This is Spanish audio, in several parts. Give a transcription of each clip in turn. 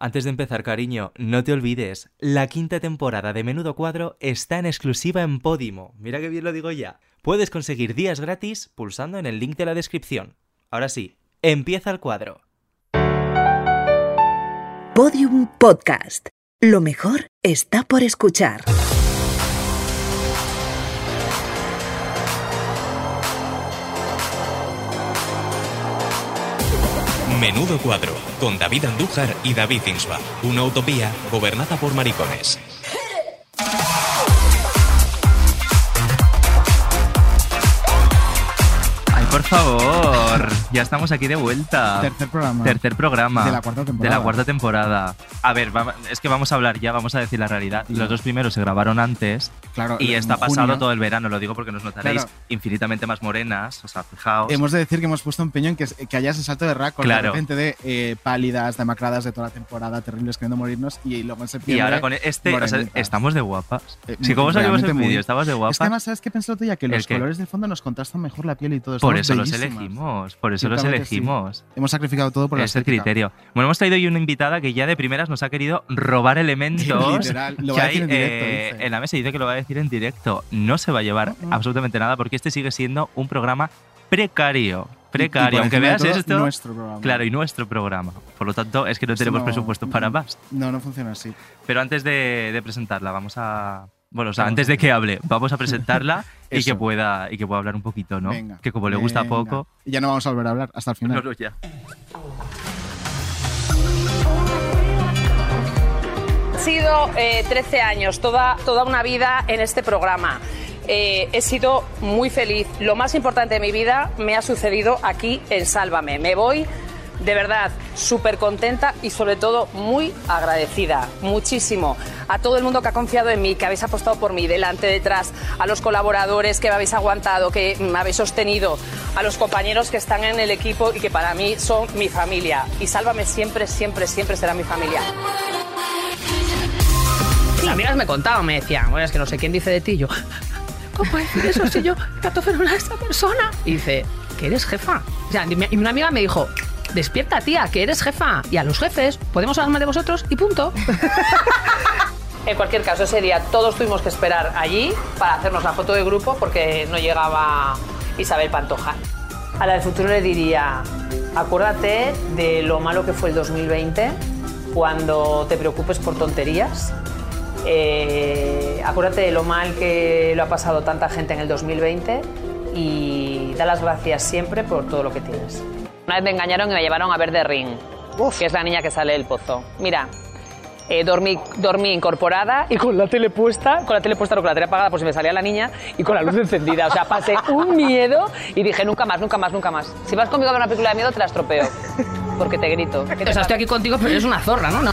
Antes de empezar, cariño, no te olvides, la quinta temporada de Menudo Cuadro está en exclusiva en Podimo. Mira que bien lo digo ya. Puedes conseguir días gratis pulsando en el link de la descripción. Ahora sí, empieza el cuadro. Podium Podcast. Lo mejor está por escuchar. Menudo cuadro, con David Andújar y David Insua. Una utopía gobernada por maricones. Ay, por favor, ya estamos aquí de vuelta. Tercer programa. Tercer programa. De la cuarta temporada. De la cuarta temporada. A ver, va- es que vamos a hablar ya, vamos a decir la realidad. Los dos primeros se grabaron antes Claro, y está pasado junio. todo el verano, lo digo porque nos notaréis Claro. infinitamente más morenas, o sea, fijaos. Hemos de decir que hemos puesto empeño en que, que haya ese salto de récord Claro. de repente de eh, pálidas, demacradas de toda la temporada, terribles queriendo morirnos y luego en septiembre. Y ahora con este, o sea, morenitas. estamos de guapas. Eh, si como salimos muy. vídeo, estamos de guapas. Es que además, ¿sabes qué pensé el otro día? Que ¿El los colores de fondo nos contrastan mejor la piel y todo. por Estamos eso los elegimos, por eso los sí. elegimos. Hemos sacrificado todo por la es el criterio. Bueno, hemos traído hoy una invitada que ya de primeras nos ha querido robar elementos Literal, lo que va a hay decir en directo. eh, en la mesa dice que lo va a decir en directo. No se va a llevar absolutamente nada porque este sigue siendo un programa precario. Y- y Precario, aunque veas todo, esto. Nuestro programa. Claro, y nuestro programa. Por lo tanto, es que no Esto tenemos no- presupuesto para más. No, no funciona así. Pero antes de, de presentarla, vamos a. Bueno, o sea, Vamos antes de que hable, vamos a presentarla y que pueda y que pueda hablar un poquito, ¿no? Venga. que como le gusta venga. poco. Y ya no vamos a volver a hablar hasta el final. No, no, ya. Sido eh, 13 años, toda, toda una vida en este programa. Eh, he sido muy feliz. Lo más importante de mi vida me ha sucedido aquí en Sálvame. Me voy de verdad súper contenta y sobre todo muy agradecida. Muchísimo. A todo el mundo que ha confiado en mí, que habéis apostado por mí, delante, detrás, a los colaboradores que me habéis aguantado, que me habéis sostenido, a los compañeros que están en el equipo y que para mí son mi familia. Y Sálvame siempre, siempre, siempre será mi familia. Mis amigas me contaban, me decían, bueno, es que no sé quién dice de ti. Yo, ¿cómo decir eso si yo trato fenomenal a esta persona? Y dice, que eres jefa. O sea, y una amiga me dijo, despierta, tía, que eres jefa. Y a los jefes, podemos hablar más de vosotros y punto. En cualquier caso, ese día todos tuvimos que esperar allí para hacernos la foto de grupo porque no llegaba Isabel Pantoja. A la del futuro le diría, acuérdate de lo malo que fue el 2020 cuando te preocupes por tonterías. Eh, acuérdate de lo mal que lo ha pasado tanta gente en el 2020 y da las gracias siempre por todo lo que tienes. Una vez me engañaron y me llevaron a ver The Ring, que es la niña que sale del pozo. Mira, eh, dormí, dormí incorporada y con la tele puesta, con la tele puesta, no, con la tele apagada por si me salía la niña y con la luz encendida. O sea, pasé un miedo y dije, nunca más, nunca más, nunca más. Si vas conmigo a ver una película de miedo, te la estropeo. Porque te grito. O sea, estoy aquí contigo, pero eres una zorra, ¿no?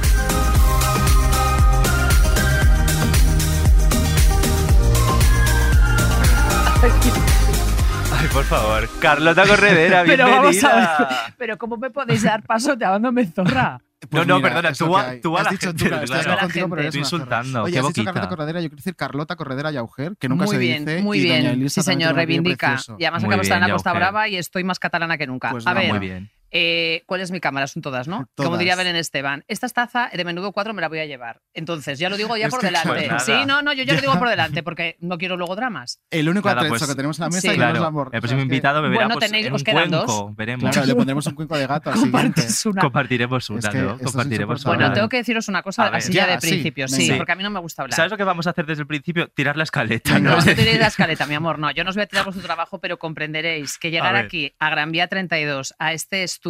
Ay, por favor. Carlota Corredera, Pero vamos a bienvenida. ver, pero ¿cómo me podéis dar paso llamándome zorra? Pues no, mira, perdona, tú a- tú a Has la dicho gente, tú, claro, hablando contigo, pero Estoy insultando, Oye, qué has dicho. Carlota Corredera, yo quiero decir Carlota Corredera y Auger, que nunca muy se bien, dice. muy y Doña bien. Sí, señor, reivindica. Y además Muy acabo de estar en bien, la Costa Yauger. Brava y estoy más catalana que nunca. Pues a ver, Muy bien. Eh, ¿cuál es mi cámara? Son todas, ¿no? Como diría Belén Esteban. Esta taza de menudo 4 me la voy a llevar. Entonces, ya lo digo ya Es por delante. pues sí, no, no, yo ya lo digo por delante porque no quiero luego dramas. El único Nada, atrezo pues, que tenemos en la mesa sí. y Claro, la amor. el próximo invitado beberá Bueno, pues, tenéis- en os un quedan cuenco, dos. veremos. Claro, le pondremos un cuenco de gato al siguiente. Una. Compartiremos una, Es que ¿no? Compartiremos. Bueno, tengo que deciros una cosa así ya, Ya, de principio, sí, porque a mí no me gusta hablar. ¿Sabes lo que vamos a hacer desde el principio? Tirar la escaleta. No, ¿no? no tenéis la escaleta, mi amor, no. Yo no os voy a tirar vuestro trabajo, pero comprenderéis que llegar aquí a Gran Vía 32, a este estudio,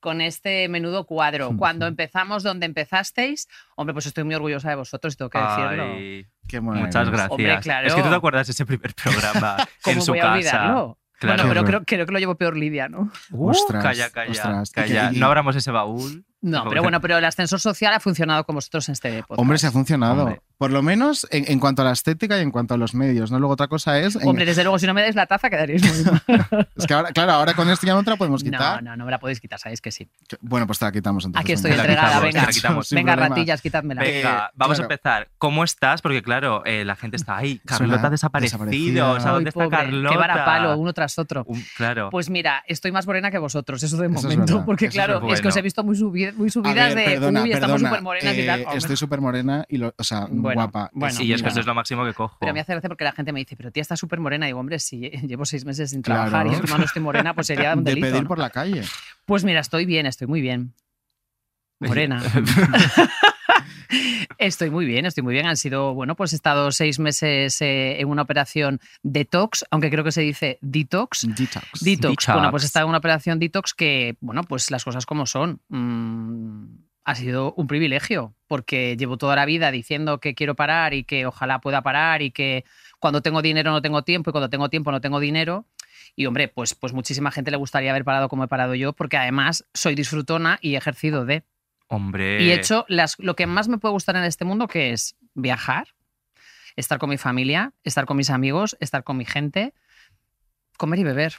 con este menudo cuadro, cuando empezamos donde empezasteis, hombre, pues estoy muy orgullosa de vosotros, tengo que decirlo. Ay, Qué bueno muchas gracias. Hombre, claro. Es que tú te acuerdas de ese primer programa ¿Cómo en su voy a casa. olvidarlo? Claro. Bueno, pero creo, creo que lo llevo peor Lidia, ¿no? Uh, Ostras, calla, calla, ostras. Y calla. que- y- No abramos ese baúl. No, pero bueno, pero el ascensor social ha funcionado con vosotros en este podcast. Hombre, se ha funcionado. Hombre. Por lo menos en, en cuanto a la estética y en cuanto a los medios, ¿no? Luego otra cosa es. en- Hombre, desde luego, si no me dais la taza, quedaréis muy mal. es que ahora, claro, ahora con esto ya no te la podemos No, quitar. no, no me la podéis quitar, sabéis que sí. Bueno, pues te la quitamos entonces. Aquí estoy venga. Te la entregada, quitamos, venga. la quitamos. Sin Venga, problema. ratillas, quitádmela. Venga, vamos claro. a empezar. ¿Cómo estás? Porque claro, eh, la gente está ahí. Carlota ha desaparecido. O sea, Ay, ¿dónde está pobre, Carlota? Qué varapalo, uno tras otro. Un- claro. Pues mira, estoy más morena que vosotros, eso de Eso es momento. verdad, porque eso es claro, es, verdad. que os he visto muy, muy subidas ver, de uy, estamos súper morenas y tal. Hombre, estoy súper morena y, lo, o sea, Bueno, guapa. bueno. y es que esto es lo máximo que cojo. Pero me hace gracia porque la gente me dice, pero tía, estás súper morena. Y digo, hombre, si llevo seis meses sin Claro. trabajar y encima no estoy morena, pues sería un de delito. pedir ¿no? por la calle. Pues mira, estoy bien, estoy muy bien. Morena. Estoy muy bien, estoy muy bien. Han sido, bueno, pues he estado seis meses eh, en una operación detox, aunque creo que se dice detox. Detox. Detox. Detox. Bueno, pues he estado en una operación detox que, bueno, pues las cosas como son. Mm, ha sido un privilegio, porque llevo toda la vida diciendo que quiero parar y que ojalá pueda parar y que cuando tengo dinero no tengo tiempo y cuando tengo tiempo no tengo dinero. Y hombre, pues, pues muchísima gente le gustaría haber parado como he parado yo, porque además soy disfrutona y he ejercido de. Hombre. Y he hecho las, lo que más me puede gustar en este mundo, que es viajar, estar con mi familia, estar con mis amigos, estar con mi gente, comer y beber.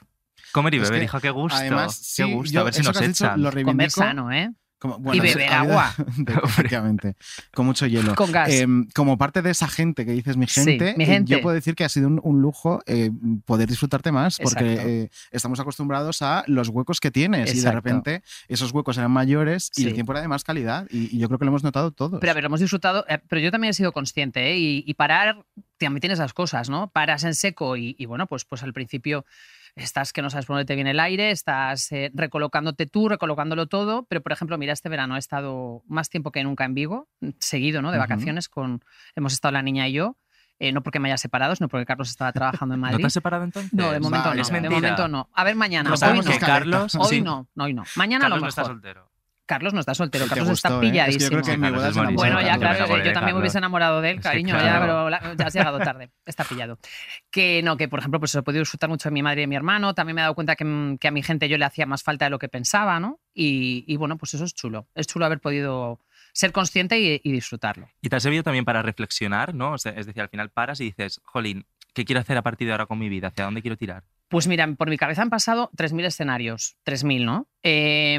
Comer y Es beber, que, hija, qué gusto. Además, qué sí, gusto. yo a ver si nos dicho echan. lo Comer sano, ¿eh? Como- bueno, Y beber agua. efectivamente, con mucho hielo. Con gas. Em, como parte de esa gente que dices mi Sí, gente, mi eh, gente. yo puedo decir que ha sido un, un lujo eh, poder disfrutarte más porque eh, estamos acostumbrados a los huecos que tienes y de repente esos huecos eran mayores y el tiempo era de más calidad y, y yo creo que lo hemos notado todos. Pero a ver, lo hemos disfrutado, pero yo también he sido consciente. Y, y parar también tiene esas cosas, ¿no? Paras en seco y, y bueno, pues, pues al principio estás que no sabes por dónde te viene el aire, estás eh, recolocándote tú, recolocándolo todo, pero por ejemplo, mira, este verano he estado más tiempo que nunca en Vigo, seguido, ¿no? De vacaciones, con, hemos estado la niña y yo, eh, no porque me haya separado, sino porque Carlos estaba trabajando en ¿No Madrid. te has separado entonces? No, de momento Vale, no. Es De momento no. A ver, mañana. No hoy no. Carlos. Hoy sí, no, hoy no. Mañana Carlos a lo no está mejor. soltero. Carlos no está soltero, Carlos está gustó, ¿eh? Es que yo pilladísimo. creo que mi boda es. Bueno, ya, claro, yo también me hubiese enamorado de él, Es que cariño, ya, pero la- ya has llegado tarde, está pillado. Que no, que por ejemplo, pues he podido disfrutar mucho de mi madre y de mi hermano, también me he dado cuenta que, mm, que a mi gente yo le hacía más falta de lo que pensaba, ¿no? Y, y bueno, pues eso es chulo, es chulo haber podido ser consciente y, y disfrutarlo. Y te ha servido también para reflexionar, ¿no? O sea, es decir, al final paras y dices, jolín, ¿qué quiero hacer a partir de ahora con mi vida? ¿Hacia dónde quiero tirar? Pues mira, por mi cabeza han pasado 3.000 escenarios, 3.000, ¿no? Eh,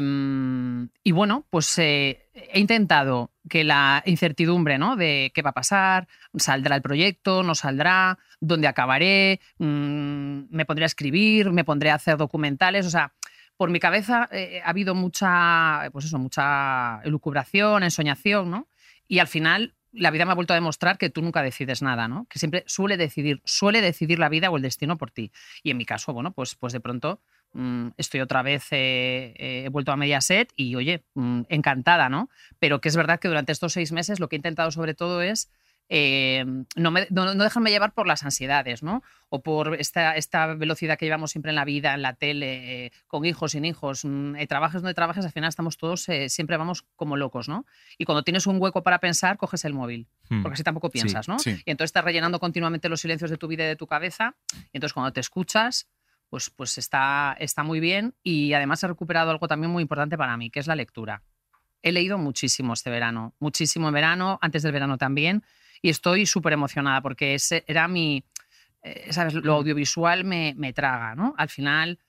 y bueno, pues eh, he intentado que la incertidumbre, ¿no? De qué va a pasar, saldrá el proyecto, no saldrá, dónde acabaré, mm, me pondré a escribir, me pondré a hacer documentales, o sea, por mi cabeza eh, ha habido mucha, pues eso, mucha elucubración, ensoñación, ¿no? Y al final la vida me ha vuelto a demostrar que tú nunca decides nada, ¿no? Que siempre suele decidir, suele decidir la vida o el destino por ti. Y en mi caso, bueno, pues, pues de pronto mm, estoy otra vez, eh, eh, he vuelto a Mediaset y oye, mm, encantada, ¿no? Pero que es verdad que durante estos seis meses lo que he intentado sobre todo es eh, no, me- no- no dejarme llevar por las ansiedades, ¿no? O por esta, esta velocidad que llevamos siempre en la vida, en la tele, eh, con hijos, sin hijos. Mm, eh, trabajes donde trabajes, al final estamos todos, eh, siempre vamos como locos, ¿no? Y cuando tienes un hueco para pensar, coges el móvil, Hmm. porque así tampoco piensas, ¿no? sí. Y entonces estás rellenando continuamente los silencios de tu vida y de tu cabeza. Y entonces cuando te escuchas, pues, pues está, está muy bien. Y además he recuperado algo también muy importante para mí, que es la lectura. He leído muchísimo este verano, muchísimo en verano, antes del verano también. Y estoy súper emocionada porque ese era mi, eh, ¿sabes? Lo audiovisual me, me traga, ¿no? Al final,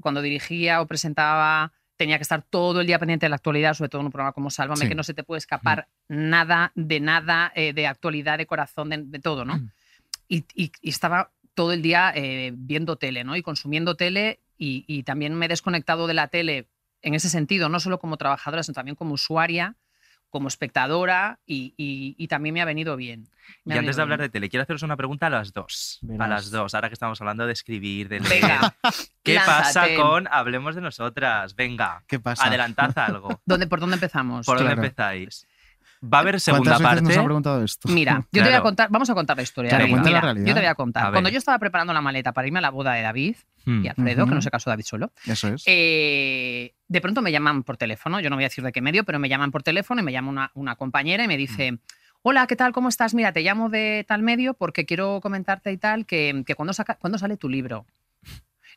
cuando dirigía o presentaba, tenía que estar todo el día pendiente de la actualidad, sobre todo en un programa como Sálvame, Sí. que no se te puede escapar nada de nada, eh, de actualidad, de corazón, de, de todo, ¿no? Y, y- y estaba todo el día eh, viendo tele, ¿no? Y consumiendo tele y, y también me he desconectado de la tele en ese sentido, no solo como trabajadora, sino también como usuaria, como espectadora y, y- y también me ha venido bien. Me Y antes venido de hablar bien. de tele, quiero haceros una pregunta a las dos. A las dos, ahora que estamos hablando de escribir, de leer. Venga, ¿Qué pasa con Hablemos de nosotras? Venga, ¿Qué pasa? adelantad algo. ¿Dónde, ¿Por dónde empezamos? ¿Por dónde empezáis? ¿Va a haber segunda ¿Cuántas veces parte? nos han preguntado esto? Mira, yo te voy a Claro. contar, vamos a contar la historia. Claro, la mira, realidad. yo te voy a contar. A. Cuando yo estaba preparando la maleta para irme a la boda de David Hmm. y Alfredo, que no se casó David solo, Eso es. eh, de pronto me llaman por teléfono, yo no voy a decir de qué medio, pero me llaman por teléfono y me llama una, una compañera y me dice, hola, ¿qué tal? ¿Cómo estás? Mira, te llamo de tal medio porque quiero comentarte y tal que, que cuando, saca, ¿cuándo sale tu libro?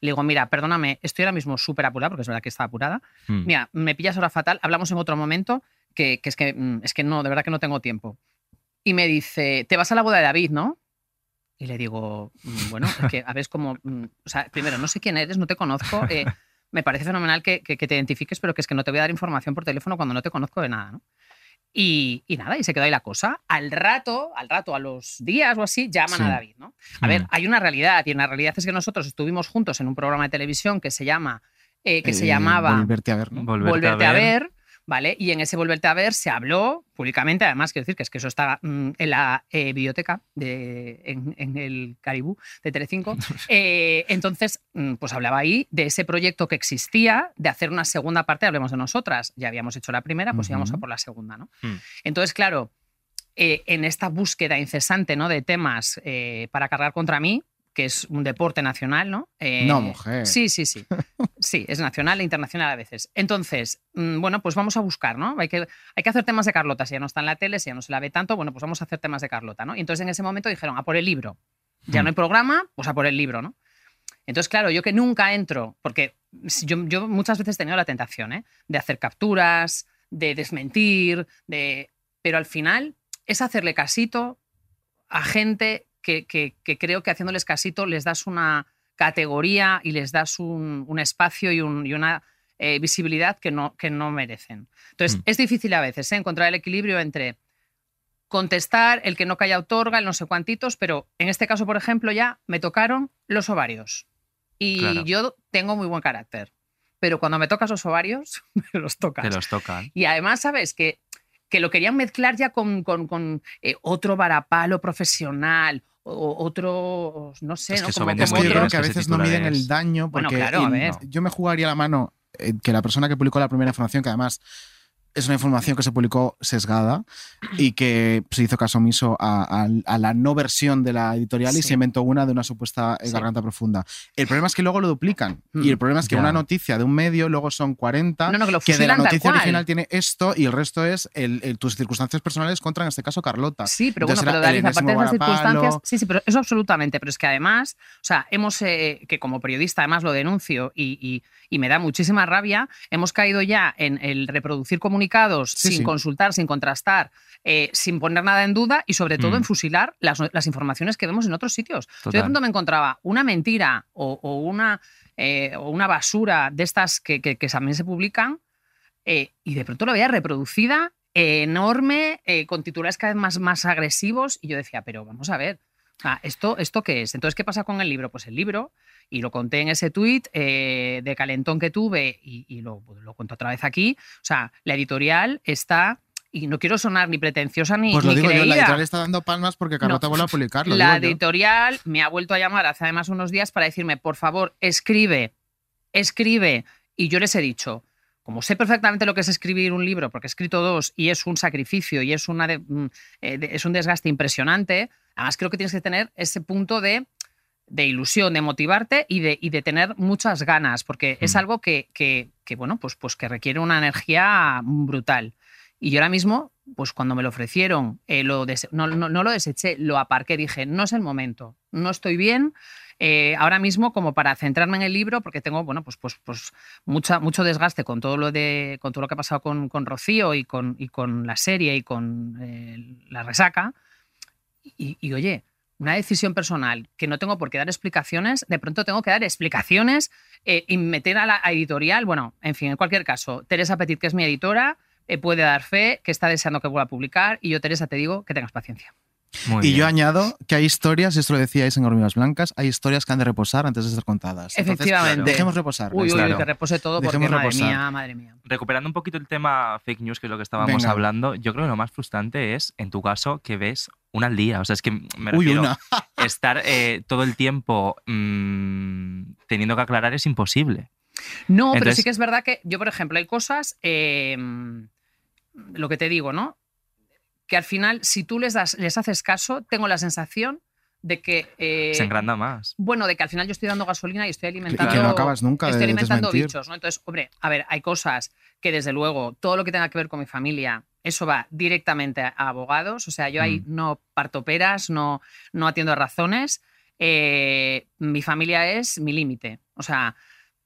Le digo, mira, perdóname, estoy ahora mismo súper apurada, porque es verdad que está apurada. Hmm. Mira, me pillas ahora fatal, hablamos en otro momento, que, que es que mm, es que no, de verdad que no tengo tiempo. y me dice, te vas a la boda de David, ¿no? Y le digo, "Mm, bueno, es que a ver, es como, mm, o sea, primero, no sé quién eres, no te conozco, eh, me parece fenomenal que, que- que te identifiques, pero que es que no te voy a dar información por teléfono cuando no te conozco de nada, ¿no? Y, y nada, y se quedó ahí la cosa. Al rato, al rato, a los días o así, llaman Sí. a David, ¿no? A ver, hay una realidad, y la realidad es que nosotros estuvimos juntos en un programa de televisión que se llama, eh, que se Eh, llamaba Volverte a ver, ¿no? Volverte, Volverte a ver. ¿Vale? Y en ese Volverte a ver se habló públicamente, además, quiero decir que es que eso está mm, en la eh, biblioteca de, en, en el Caribú de Telecinco. Eh, entonces, mm, pues hablaba ahí de ese proyecto que existía, de hacer una segunda parte, hablemos de nosotras. Ya habíamos hecho la primera, pues íbamos a por la segunda, ¿no? Mm. Entonces, claro, eh, en esta búsqueda incesante ¿no? de temas eh, para cargar contra mí, que es un deporte nacional, ¿no? Eh, No, mujer. Sí, sí, sí. Sí, es nacional e internacional a veces. Entonces, mm, bueno, pues vamos a buscar, ¿no? Hay que, hay que hacer temas de Carlota. Si ya no está en la tele, si ya no se la ve tanto, bueno, pues vamos a hacer temas de Carlota, ¿no? Y entonces en ese momento dijeron, a por el libro. Ya no hay programa, pues a por el libro, ¿no? Entonces, claro, yo que nunca entro, porque yo muchas veces he tenido la tentación ¿eh? de hacer capturas, de desmentir, de... pero al final es hacerle casito a gente que, que- que creo que haciéndoles casito les das una categoría y les das un, un espacio y, un- y una eh, visibilidad que no, que no merecen. Entonces, Mm. es difícil a veces ¿eh? encontrar el equilibrio entre contestar, el que no calla otorga, el no sé cuantitos, pero en este caso, por ejemplo, ya me tocaron los ovarios. Y Claro. yo tengo muy buen carácter, pero cuando me tocas los ovarios, me los tocas. Te los tocan. Y además, ¿sabes? Que, que lo querían mezclar ya con, con- con, eh, otro varapalo profesional, o otro, no sé, Es ¿no? que eso Como, Es como que yo creo que a veces no miden el daño Bueno, porque claro, a in- ver. yo me jugaría la mano eh, que la persona que publicó la primera información, que además es una información que se publicó sesgada y que se hizo caso omiso a, a- a la no versión de la editorial y se inventó una de una supuesta eh, Sí. garganta profunda. El problema es que luego lo duplican Mm, y el problema es que una noticia de un medio luego son 40 No, no, que lo que de la noticia original tiene esto y el resto es el- el- tus circunstancias personales contra, en este caso, Carlota. Sí, pero Entonces bueno, pero aparte de esas circunstancias, sí, sí, pero eso absolutamente, pero es que además, o sea, hemos, eh, que como periodista además lo denuncio y, y- y me da muchísima rabia, hemos caído ya en el reproducir comunicados Sí, sin sí. consultar, sin contrastar, eh, sin poner nada en duda y sobre todo Mm. en fusilar las, las informaciones que vemos en otros sitios. Yo de pronto me encontraba una mentira o, o una, eh, o una basura de estas que, que- que también se publican eh, y de pronto lo veía reproducida enorme, con titulares cada vez más, más agresivos, y yo decía, pero vamos a ver, sea, ¿esto, ¿esto qué es? Entonces, ¿qué pasa con el libro? Pues el libro, y lo conté en ese tuit eh, de calentón que tuve, y, y lo, lo cuento otra vez aquí, o sea, la editorial está, y no quiero sonar ni pretenciosa ni, Pues lo ni digo yo, la editorial está dando palmas porque Carlota No. vuelve a publicarlo. La editorial me ha vuelto a llamar hace además unos días para decirme, por favor, escribe, escribe. Y yo les he dicho, como sé perfectamente lo que es escribir un libro, porque he escrito dos y es un sacrificio y es, una de- mm, eh, es un desgaste impresionante, además creo que tienes que tener ese punto de, de ilusión, de motivarte y de, y de tener muchas ganas, porque es algo que, que- que, bueno, pues, pues que requiere una energía brutal. Y yo ahora mismo, pues cuando me lo ofrecieron, eh, lo dese- no, no- no lo deseché, lo aparqué, dije, no es el momento, no estoy bien. Eh, ahora mismo, como para centrarme en el libro, porque tengo, bueno, pues, pues, pues mucha, mucho desgaste con todo lo de, con todo lo que ha pasado con, con Rocío y con, y con la serie y con eh, la resaca. Y, oye, una decisión personal que no tengo por qué dar explicaciones, de pronto tengo que dar explicaciones eh, y meter a la editorial. Bueno, en fin, en cualquier caso, Teresa Petit, que es mi editora, eh, puede dar fe que está deseando que vuelva a publicar. Y yo, Teresa, te digo que tengas paciencia. Muy Y yo añado que hay historias, y esto lo decíais en Hormigas Blancas, hay historias que han de reposar antes de ser contadas. Entonces, Efectivamente. dejemos reposar. Uy, uy, que repose todo porque, Dejemos madre reposar. mía, madre mía. Recuperando un poquito el tema fake news, que es lo que estábamos Venga. hablando, yo creo que lo más frustrante es, en tu caso, que ves una al día. O sea, es que me Uy, refiero, una. estar eh, todo el tiempo mm, teniendo que aclarar es imposible. No, pero sí que es verdad que yo, por ejemplo, hay cosas, eh, lo que te digo, ¿no? Que al final, si tú les, das, les haces caso, tengo la sensación de que... eh, Se engranda más. bueno, de que al final yo estoy dando gasolina y estoy Y que alimentando... no acabas nunca estoy de alimentando desmentir. bichos, ¿no? Entonces, hombre, a ver, hay cosas que desde luego, todo lo que tenga que ver con mi familia, eso va directamente a a abogados. O sea, yo ahí Mm. no parto peras, no, no atiendo a razones. Eh, mi familia es mi límite. O sea,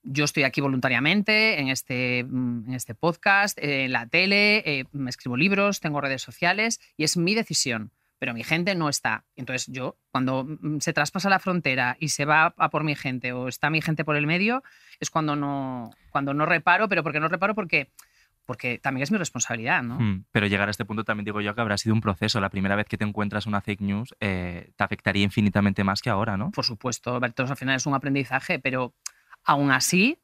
yo estoy aquí voluntariamente en este, mm, en este podcast, en la tele, eh, me escribo libros, tengo redes sociales y es mi decisión. pero mi gente no está. Entonces yo, cuando mm, se traspasa la frontera y se va a por mi gente o está mi gente por el medio, es cuando no, cuando no reparo, pero porque no reparo porque, porque también es mi responsabilidad, ¿no? Mm, Pero llegar a este punto también digo yo que habrá sido un proceso. La primera vez que te encuentras una fake news eh, te afectaría infinitamente más que ahora, ¿no? Por supuesto, al final es un aprendizaje, pero aún así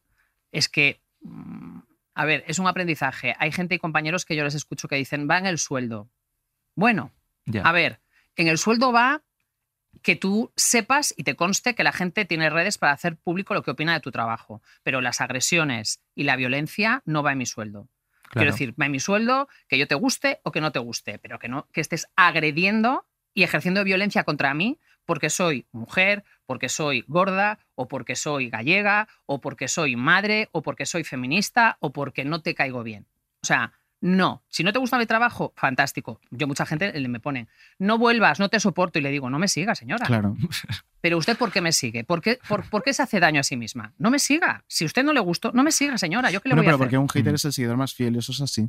es que, mm, a ver, es un aprendizaje. Hay gente y compañeros que yo les escucho que dicen, va en el sueldo. Bueno, a ver, en el sueldo va que tú sepas y te conste que la gente tiene redes para hacer público lo que opina de tu trabajo, pero las agresiones y la violencia no va en mi sueldo. Quiero decir, va en mi sueldo, que yo te guste o que no te guste, pero que no que estés agrediendo y ejerciendo violencia contra mí porque soy mujer, porque soy gorda, o porque soy gallega, o porque soy madre, o porque soy feminista, o porque no te caigo bien. O sea, no. Si no te gusta mi trabajo, fantástico. Yo mucha gente me pone, no vuelvas, no te soporto, y le digo, no me siga, señora. Claro. Pero usted, ¿por qué me sigue? ¿Por qué, por, por qué se hace daño a sí misma? No me siga. Si a usted no le gustó, no me siga, señora. ¿Yo qué le Bueno, voy a pero hacer? porque un hater Mm. es el seguidor más fiel, eso es así.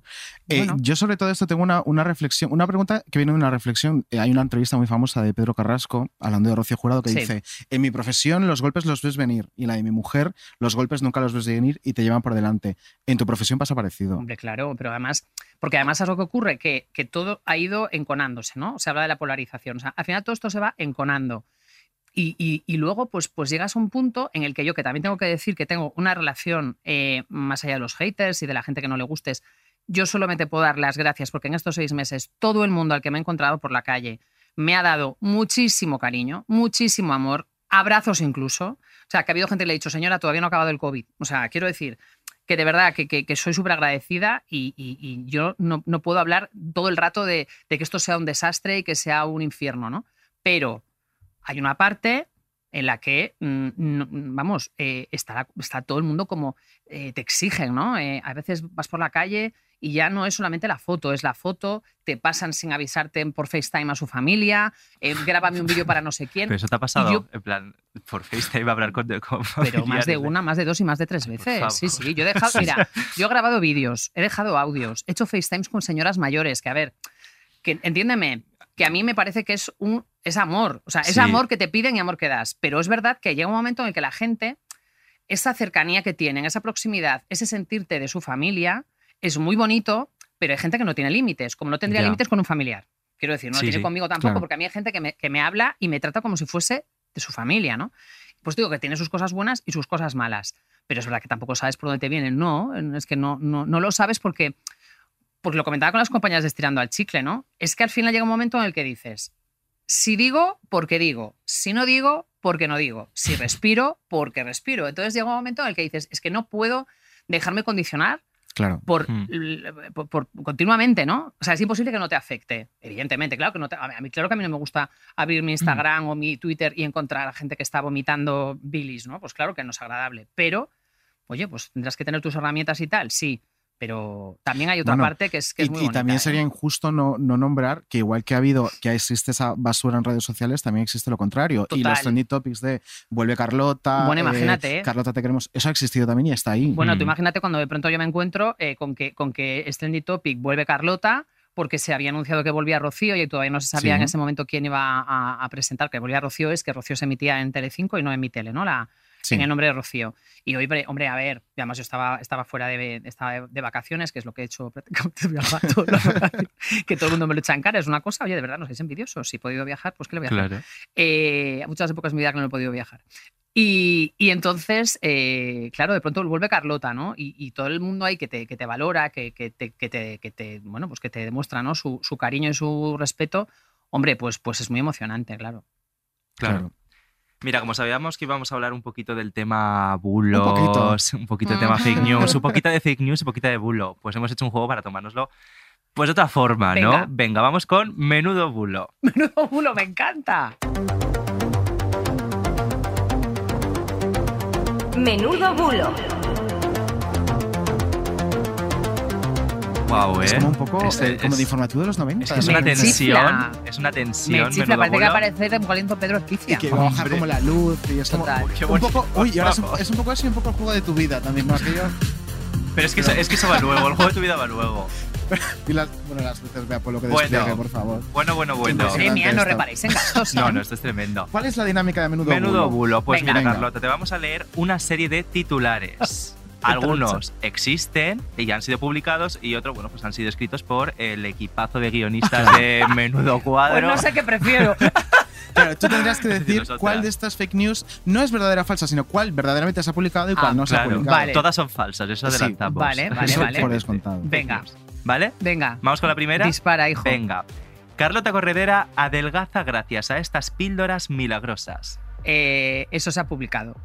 Eh, Bueno. Yo sobre todo esto tengo una, una reflexión, una pregunta que viene de una reflexión. Eh, hay una entrevista muy famosa de Pedro Carrasco, hablando de Rocío Jurado, que Sí. dice, en mi profesión los golpes los ves venir y la de mi mujer los golpes nunca los ves venir y te llevan por delante. En tu profesión pasa parecido. Hombre, claro, pero además, porque además es lo que ocurre, que, que todo ha ido enconándose, ¿no? Se habla de la polarización. O sea, al final todo esto se va enconando. Y, luego, pues, pues llegas a un punto en el que yo, que también tengo que decir que tengo una relación eh, más allá de los haters y de la gente que no le gustes, yo solamente te puedo dar las gracias porque en estos seis meses todo el mundo al que me he encontrado por la calle me ha dado muchísimo cariño, muchísimo amor, abrazos incluso. O sea, que ha habido gente que le ha dicho, señora, todavía no ha acabado el COVID. O sea, quiero decir que de verdad que, que- que soy súper agradecida y, y- y yo no, no puedo hablar todo el rato de, de que esto sea un desastre y que sea un infierno, ¿no? Pero hay una parte en la que, mm, no- vamos, eh, está, todo el mundo como eh, te exigen, ¿no? Eh, a veces vas por la calle y ya no es solamente la foto, es la foto, te pasan sin avisarte por FaceTime a su familia, eh, grábame un vídeo para no sé quién. Pero eso te ha pasado, yo- en plan, por FaceTime a hablar con, con Pero más de una, más de dos y más de tres veces. Sí, sí. Yo he dejado, mira, yo he grabado vídeos, he dejado audios, he hecho FaceTimes con señoras mayores, que a ver, que entiéndeme, que a mí me parece que es un es amor. O sea, es Sí. amor que te piden y amor que das. Pero es verdad que llega un momento en el que la gente, esa cercanía que tienen, esa proximidad, ese sentirte de su familia, es muy bonito, pero hay gente que no tiene límites, como no tendría límites con un familiar. Quiero decir, no lo Sí, tiene sí. conmigo tampoco, Claro. porque a mí hay gente que me, que me habla y me trata como si fuese de su familia, ¿no? Pues digo que tiene sus cosas buenas y sus cosas malas. Pero es verdad que tampoco sabes por dónde te vienen. No, es que no, no, no lo sabes porque, porque lo comentaba con las compañeras de Estirando al Chicle, ¿no? Es que al final llega un momento en el que dices, si digo, porque digo. Si no digo, porque no digo. Si respiro, porque respiro. Entonces llega un momento en el que dices, es que no puedo dejarme condicionar Claro. por, Hmm. l- por- por- continuamente, ¿no? O sea, es imposible que no te afecte. Evidentemente, claro que no te- a mí, claro que a mí no me gusta abrir mi Instagram o mi Twitter y encontrar a gente que está vomitando bilis, ¿no? Pues claro que no es agradable. Pero, oye, pues tendrás que tener tus herramientas y tal, sí. Pero también hay otra Bueno, parte que es que Y, bonita, también ¿eh? sería injusto no, no nombrar que igual que ha habido, que existe esa basura en redes sociales, también existe lo contrario. Y los trending topics de vuelve Carlota, Bueno, eh, imagínate, ¿eh? Carlota te queremos, eso ha existido también y está ahí. Bueno, tú Mm. imagínate cuando de pronto yo me encuentro eh, con, que, con que es Trendy Topic vuelve Carlota porque se había anunciado que volvía Rocío y todavía no se sabía Sí. en ese momento quién iba a, a presentar. Que volvía Rocío es que Rocío se emitía en Telecinco y no en mi tele, ¿no? La, Sí. En el nombre de Rocío. Y hoy, hombre, a ver, además yo estaba, estaba fuera de, estaba de, vacaciones, que es lo que he hecho prácticamente viajar vacaciones, que todo el mundo me lo echa en cara. Es una cosa, oye, de verdad, no sois envidiosos. Si he podido viajar, pues que lo voy a hacer. Claro. Eh, muchas épocas de mi vida que no he podido viajar. Y, y entonces, eh, claro, de pronto vuelve Carlota, ¿no? Y, y todo el mundo ahí que te, que te valora, que, que te, que, te, que te- bueno, pues que te demuestra, ¿no? Su, su cariño y su respeto. Hombre, pues, pues es muy emocionante, claro. Claro. Mira, como sabíamos que íbamos a hablar un poquito del tema bulos, poquito. un poquito, de tema fake news, un poquito de fake news y un poquito de bulo, pues hemos hecho un juego para tomárnoslo pues de otra forma, ¿no? Venga. Venga, vamos con menudo bulo. Menudo bulo, me encanta. Menudo bulo. Wow, ¿eh? Es como un poco Este- eh, como es- de informativo de los 90. Es que es Me una tensión, chifla. es una Me tensión, chifla, menudo parece que bulo. aparecer en Galindo Pedro Y Espicia. que va a bajar como la luz y es como. Qué un poco, uy, y ahora es un, es un poco así un poco el juego de tu vida también, ¿no? Aquello- Pero es que, eso, es que eso va luego, el juego de tu vida va luego. Y las, bueno, las luces, vea por lo que Bueno. despliegue, por favor. Bueno, bueno, bueno. Madre mía, no reparéis en gastos. ¿eh? No, no, esto es tremendo. ¿Cuál es la dinámica de menudo, Menudo bulo? bulo. Pues Venga. mira, Venga. Carlota, te vamos a leer una serie de titulares. Algunos existen y ya han sido publicados y otros, bueno, pues han sido escritos por el equipazo de guionistas de Menudo Pues Cuadro. no sé qué prefiero. Claro, tú tendrás que decir nosotras. cuál de estas fake news no es verdadera o falsa, sino cuál verdaderamente se ha publicado y cuál Ah, no se ha publicado. Vale. todas son falsas, eso Sí, adelantamos. vale, vale, Eso vale. Por descontado. Venga, ¿Vale? venga. Vamos con la primera. Dispara, hijo. Venga. Carlota Corredera adelgaza gracias a estas píldoras milagrosas. Eh, eso se ha publicado.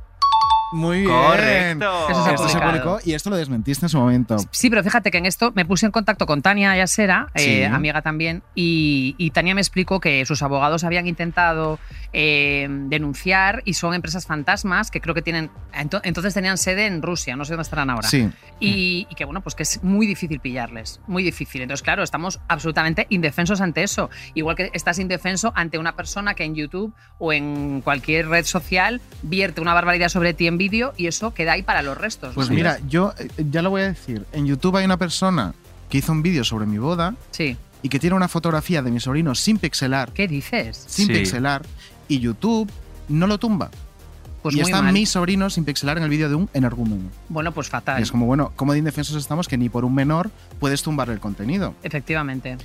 Muy bien. Correcto. Eso se ha Esto se publicó y esto lo desmentiste en su momento. Sí, pero fíjate que en esto me puse en contacto con Tania Yasera, eh, Sí. amiga también, y, y Tania me explicó que sus abogados habían intentado eh, denunciar y son empresas fantasmas que creo que tienen. ento- entonces tenían sede en Rusia, no sé dónde estarán ahora. Sí. Y, y que bueno, pues que es muy difícil pillarles, muy difícil. Entonces, claro, estamos absolutamente indefensos ante eso. Igual que estás indefenso ante una persona que en YouTube o en cualquier red social vierte una barbaridad sobre ti en vídeo y eso queda ahí para los restos. Pues ¿no? mira, yo eh, ya lo voy a decir. En YouTube hay una persona que hizo un vídeo sobre mi boda Sí. y que tiene una fotografía de mi sobrino sin pixelar, ¿Qué dices? sin Sí. pixelar, y YouTube no lo tumba. Pues y muy está mal. mi sobrino sin pixelar en el vídeo de un energúmeno. Bueno, pues Y fatal. es como, bueno, ¿cómo de indefensos estamos que ni por un menor puedes tumbarle el contenido? Efectivamente.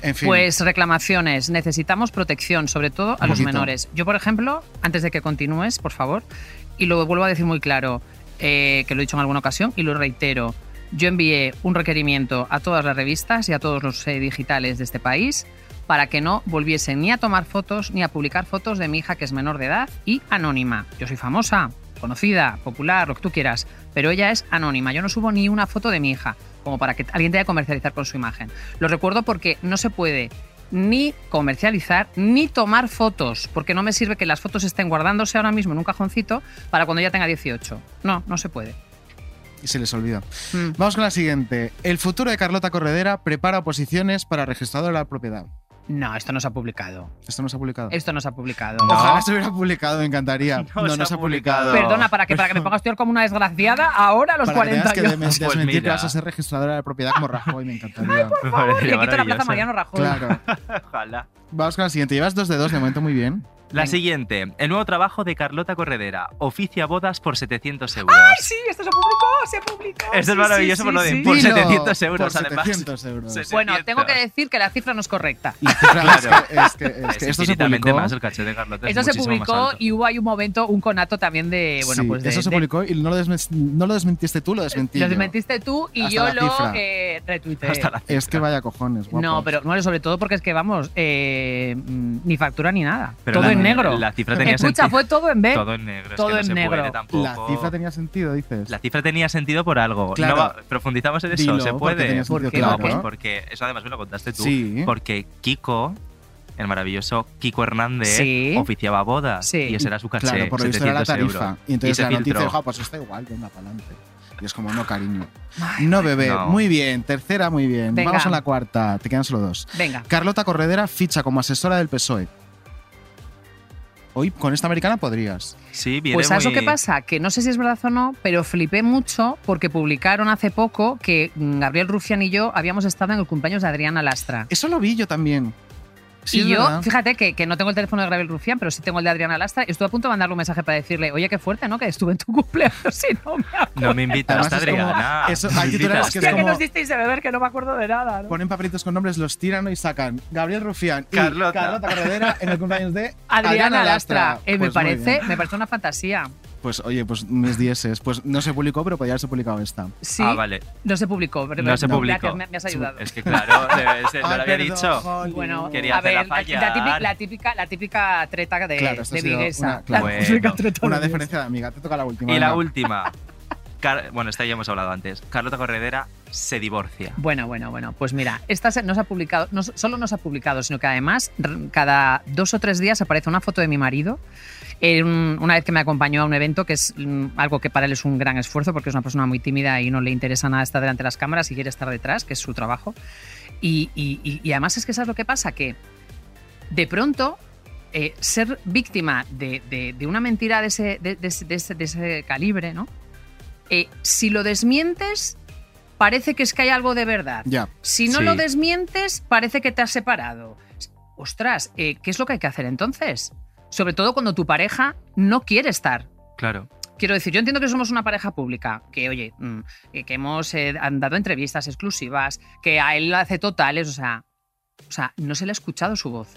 En fin. Pues reclamaciones. Necesitamos protección, sobre todo a Un los poquito. menores. Yo, por ejemplo, antes de que continúes, por favor, y lo vuelvo a decir muy claro, eh, que lo he dicho en alguna ocasión y lo reitero. Yo envié un requerimiento a todas las revistas y a todos los eh, digitales de este país para que no volviesen ni a tomar fotos ni a publicar fotos de mi hija que es menor de edad y anónima. Yo soy famosa, conocida, popular, lo que tú quieras, pero ella es anónima. Yo no subo ni una foto de mi hija, como para que alguien tenga que comercializar con su imagen. Lo recuerdo porque no se puede ni comercializar ni tomar fotos, porque no me sirve que las fotos estén guardándose ahora mismo en un cajoncito para cuando ya tenga 18. No, no se puede. Y se les olvida. Mm. Vamos con la siguiente. El futuro de Carlota Corredera prepara oposiciones para registrador de la propiedad. No, esto no se ha publicado. Esto no se ha publicado. Esto no se ha publicado. Ojalá se hubiera publicado, me encantaría. No, no, se ha publicado. Perdona, para que, para que me pongas tú como una desgraciada ahora a los Para que 40 tengas que años. Pues desmentir que mira. vas a ser registradora de propiedad como Rajoy, me encantaría. Me Por favor, le quito la plaza. Mariano Rajoy. Claro. Ojalá. Vamos con la siguiente. Llevas dos de dos de momento muy bien. La siguiente. El nuevo trabajo de Carlota Corredera. Oficia bodas por 700 euros. ¡Ay, sí! Esto se publicó, se publicó. Esto es Sí, maravilloso sí, por lo sí, de sí. por Dilo, 700 euros, por además. 700 euros. Se- Bueno, 700. tengo que decir que la cifra no es correcta. Y cifra- Claro. es que, es que- es que Es esto se publicó. más el caché de Carlota. es Esto se publicó y hubo ahí un momento, un conato también de. Bueno, Sí, pues de. eso se de- publicó y no lo, no lo desmentiste tú, lo desmentí Lo desmentiste tú y Hasta yo la lo eh, retuiteé. Hasta la Es que vaya cojones, guapo. No, pero bueno, sobre todo porque es que vamos, eh, mm, ni factura ni nada. Pero todo la- en negro. La cifra tenía Escucha, sentido. fue todo en B. Todo en negro. es Todo no en se negro. puede tampoco. La cifra tenía sentido, dices. La cifra tenía sentido por algo. Claro. No va- profundizamos en eso. Dilo, ¿Se porque puede? tenía ¿Por sentido, qué? No, pues porque eso además me lo contaste tú. Sí. Porque Kiko, el maravilloso Kiko Hernández, Sí. oficiaba bodas. Sí. Y ese era su caché. Claro, por lo visto era la 700 tarifa. euros. Y entonces se la noticia dijo, "Ah, pues está igual, venga para adelante. Y es como, no, cariño. No, bebé. No. Muy bien. Tercera, muy bien. Venga. Vamos a la cuarta. Te quedan solo dos. Venga. Carlota Corredera ficha como asesora del PSOE. Hoy con esta americana podrías. Sí, viene Pues ¿sabes muy... lo que pasa? Que no sé si es verdad o no, pero flipé mucho porque publicaron hace poco que mm, Gabriel Rufián y yo habíamos estado en el cumpleaños de Adriana Lastra. Eso lo vi yo también. Sí, y yo, verdad. fíjate que, que no tengo el teléfono de Gabriel Rufián, pero sí tengo el de Adriana Lastra. Estuve a punto de mandarle un mensaje para decirle, oye, qué fuerte, ¿no? Que estuve en tu cumpleaños y no me acuerdo. No me invitas, Además, es como- Adriana. eso- hay titulares que es Hostia, que nos disteis de beber, que no me acuerdo de nada. ¿no? Ponen papelitos con nombres, los tiran y sacan Gabriel Rufián y Carlota. Carlota Corredera en el cumpleaños de Adriana, Lastra. Eh, me, Pues parece, me parece una fantasía. Pues oye, pues mis dieces. Pues no se publicó, pero podría haberse publicado esta. Sí, Ah, vale. no se publicó. pero- No se publicó. Gracias, me, me has ayudado. Es que claro, ser, no lo había perdón, dicho. Bueno, Quería a ver, la, la típica, la, típica, la típica treta de, Claro, de Viguesa. una- claro. La Bueno, típica treta Una de diferencia de amiga. Te toca la última. Y la última. Car- bueno, esta ya hemos hablado antes. Carlota Corredera se divorcia. Bueno, bueno, bueno. Pues mira, esta se- no se ha publicado, no solo no se ha publicado, sino que además cada dos o tres días aparece una foto de mi marido. En- una vez que me acompañó a un evento, que es mm, algo que para él es un gran esfuerzo, porque es una persona muy tímida y no le interesa nada estar delante de las cámaras y quiere estar detrás, que es su trabajo. Y, y- y- y además es que sabes lo que pasa, que de pronto eh, ser víctima de, de- de una mentira de ese, de, ese- de ese- calibre, ¿no? Eh, si lo desmientes, parece que es que hay algo de verdad. Si no Sí. lo desmientes, parece que te has separado. Ostras, eh, ¿qué es lo que hay que hacer entonces? Sobre todo cuando tu pareja no quiere estar. Claro. Quiero decir, yo entiendo que somos una pareja pública, que oye, mm, que, que hemos eh, han dado entrevistas exclusivas, que a él hace totales, o sea, o sea, no se le ha escuchado su voz.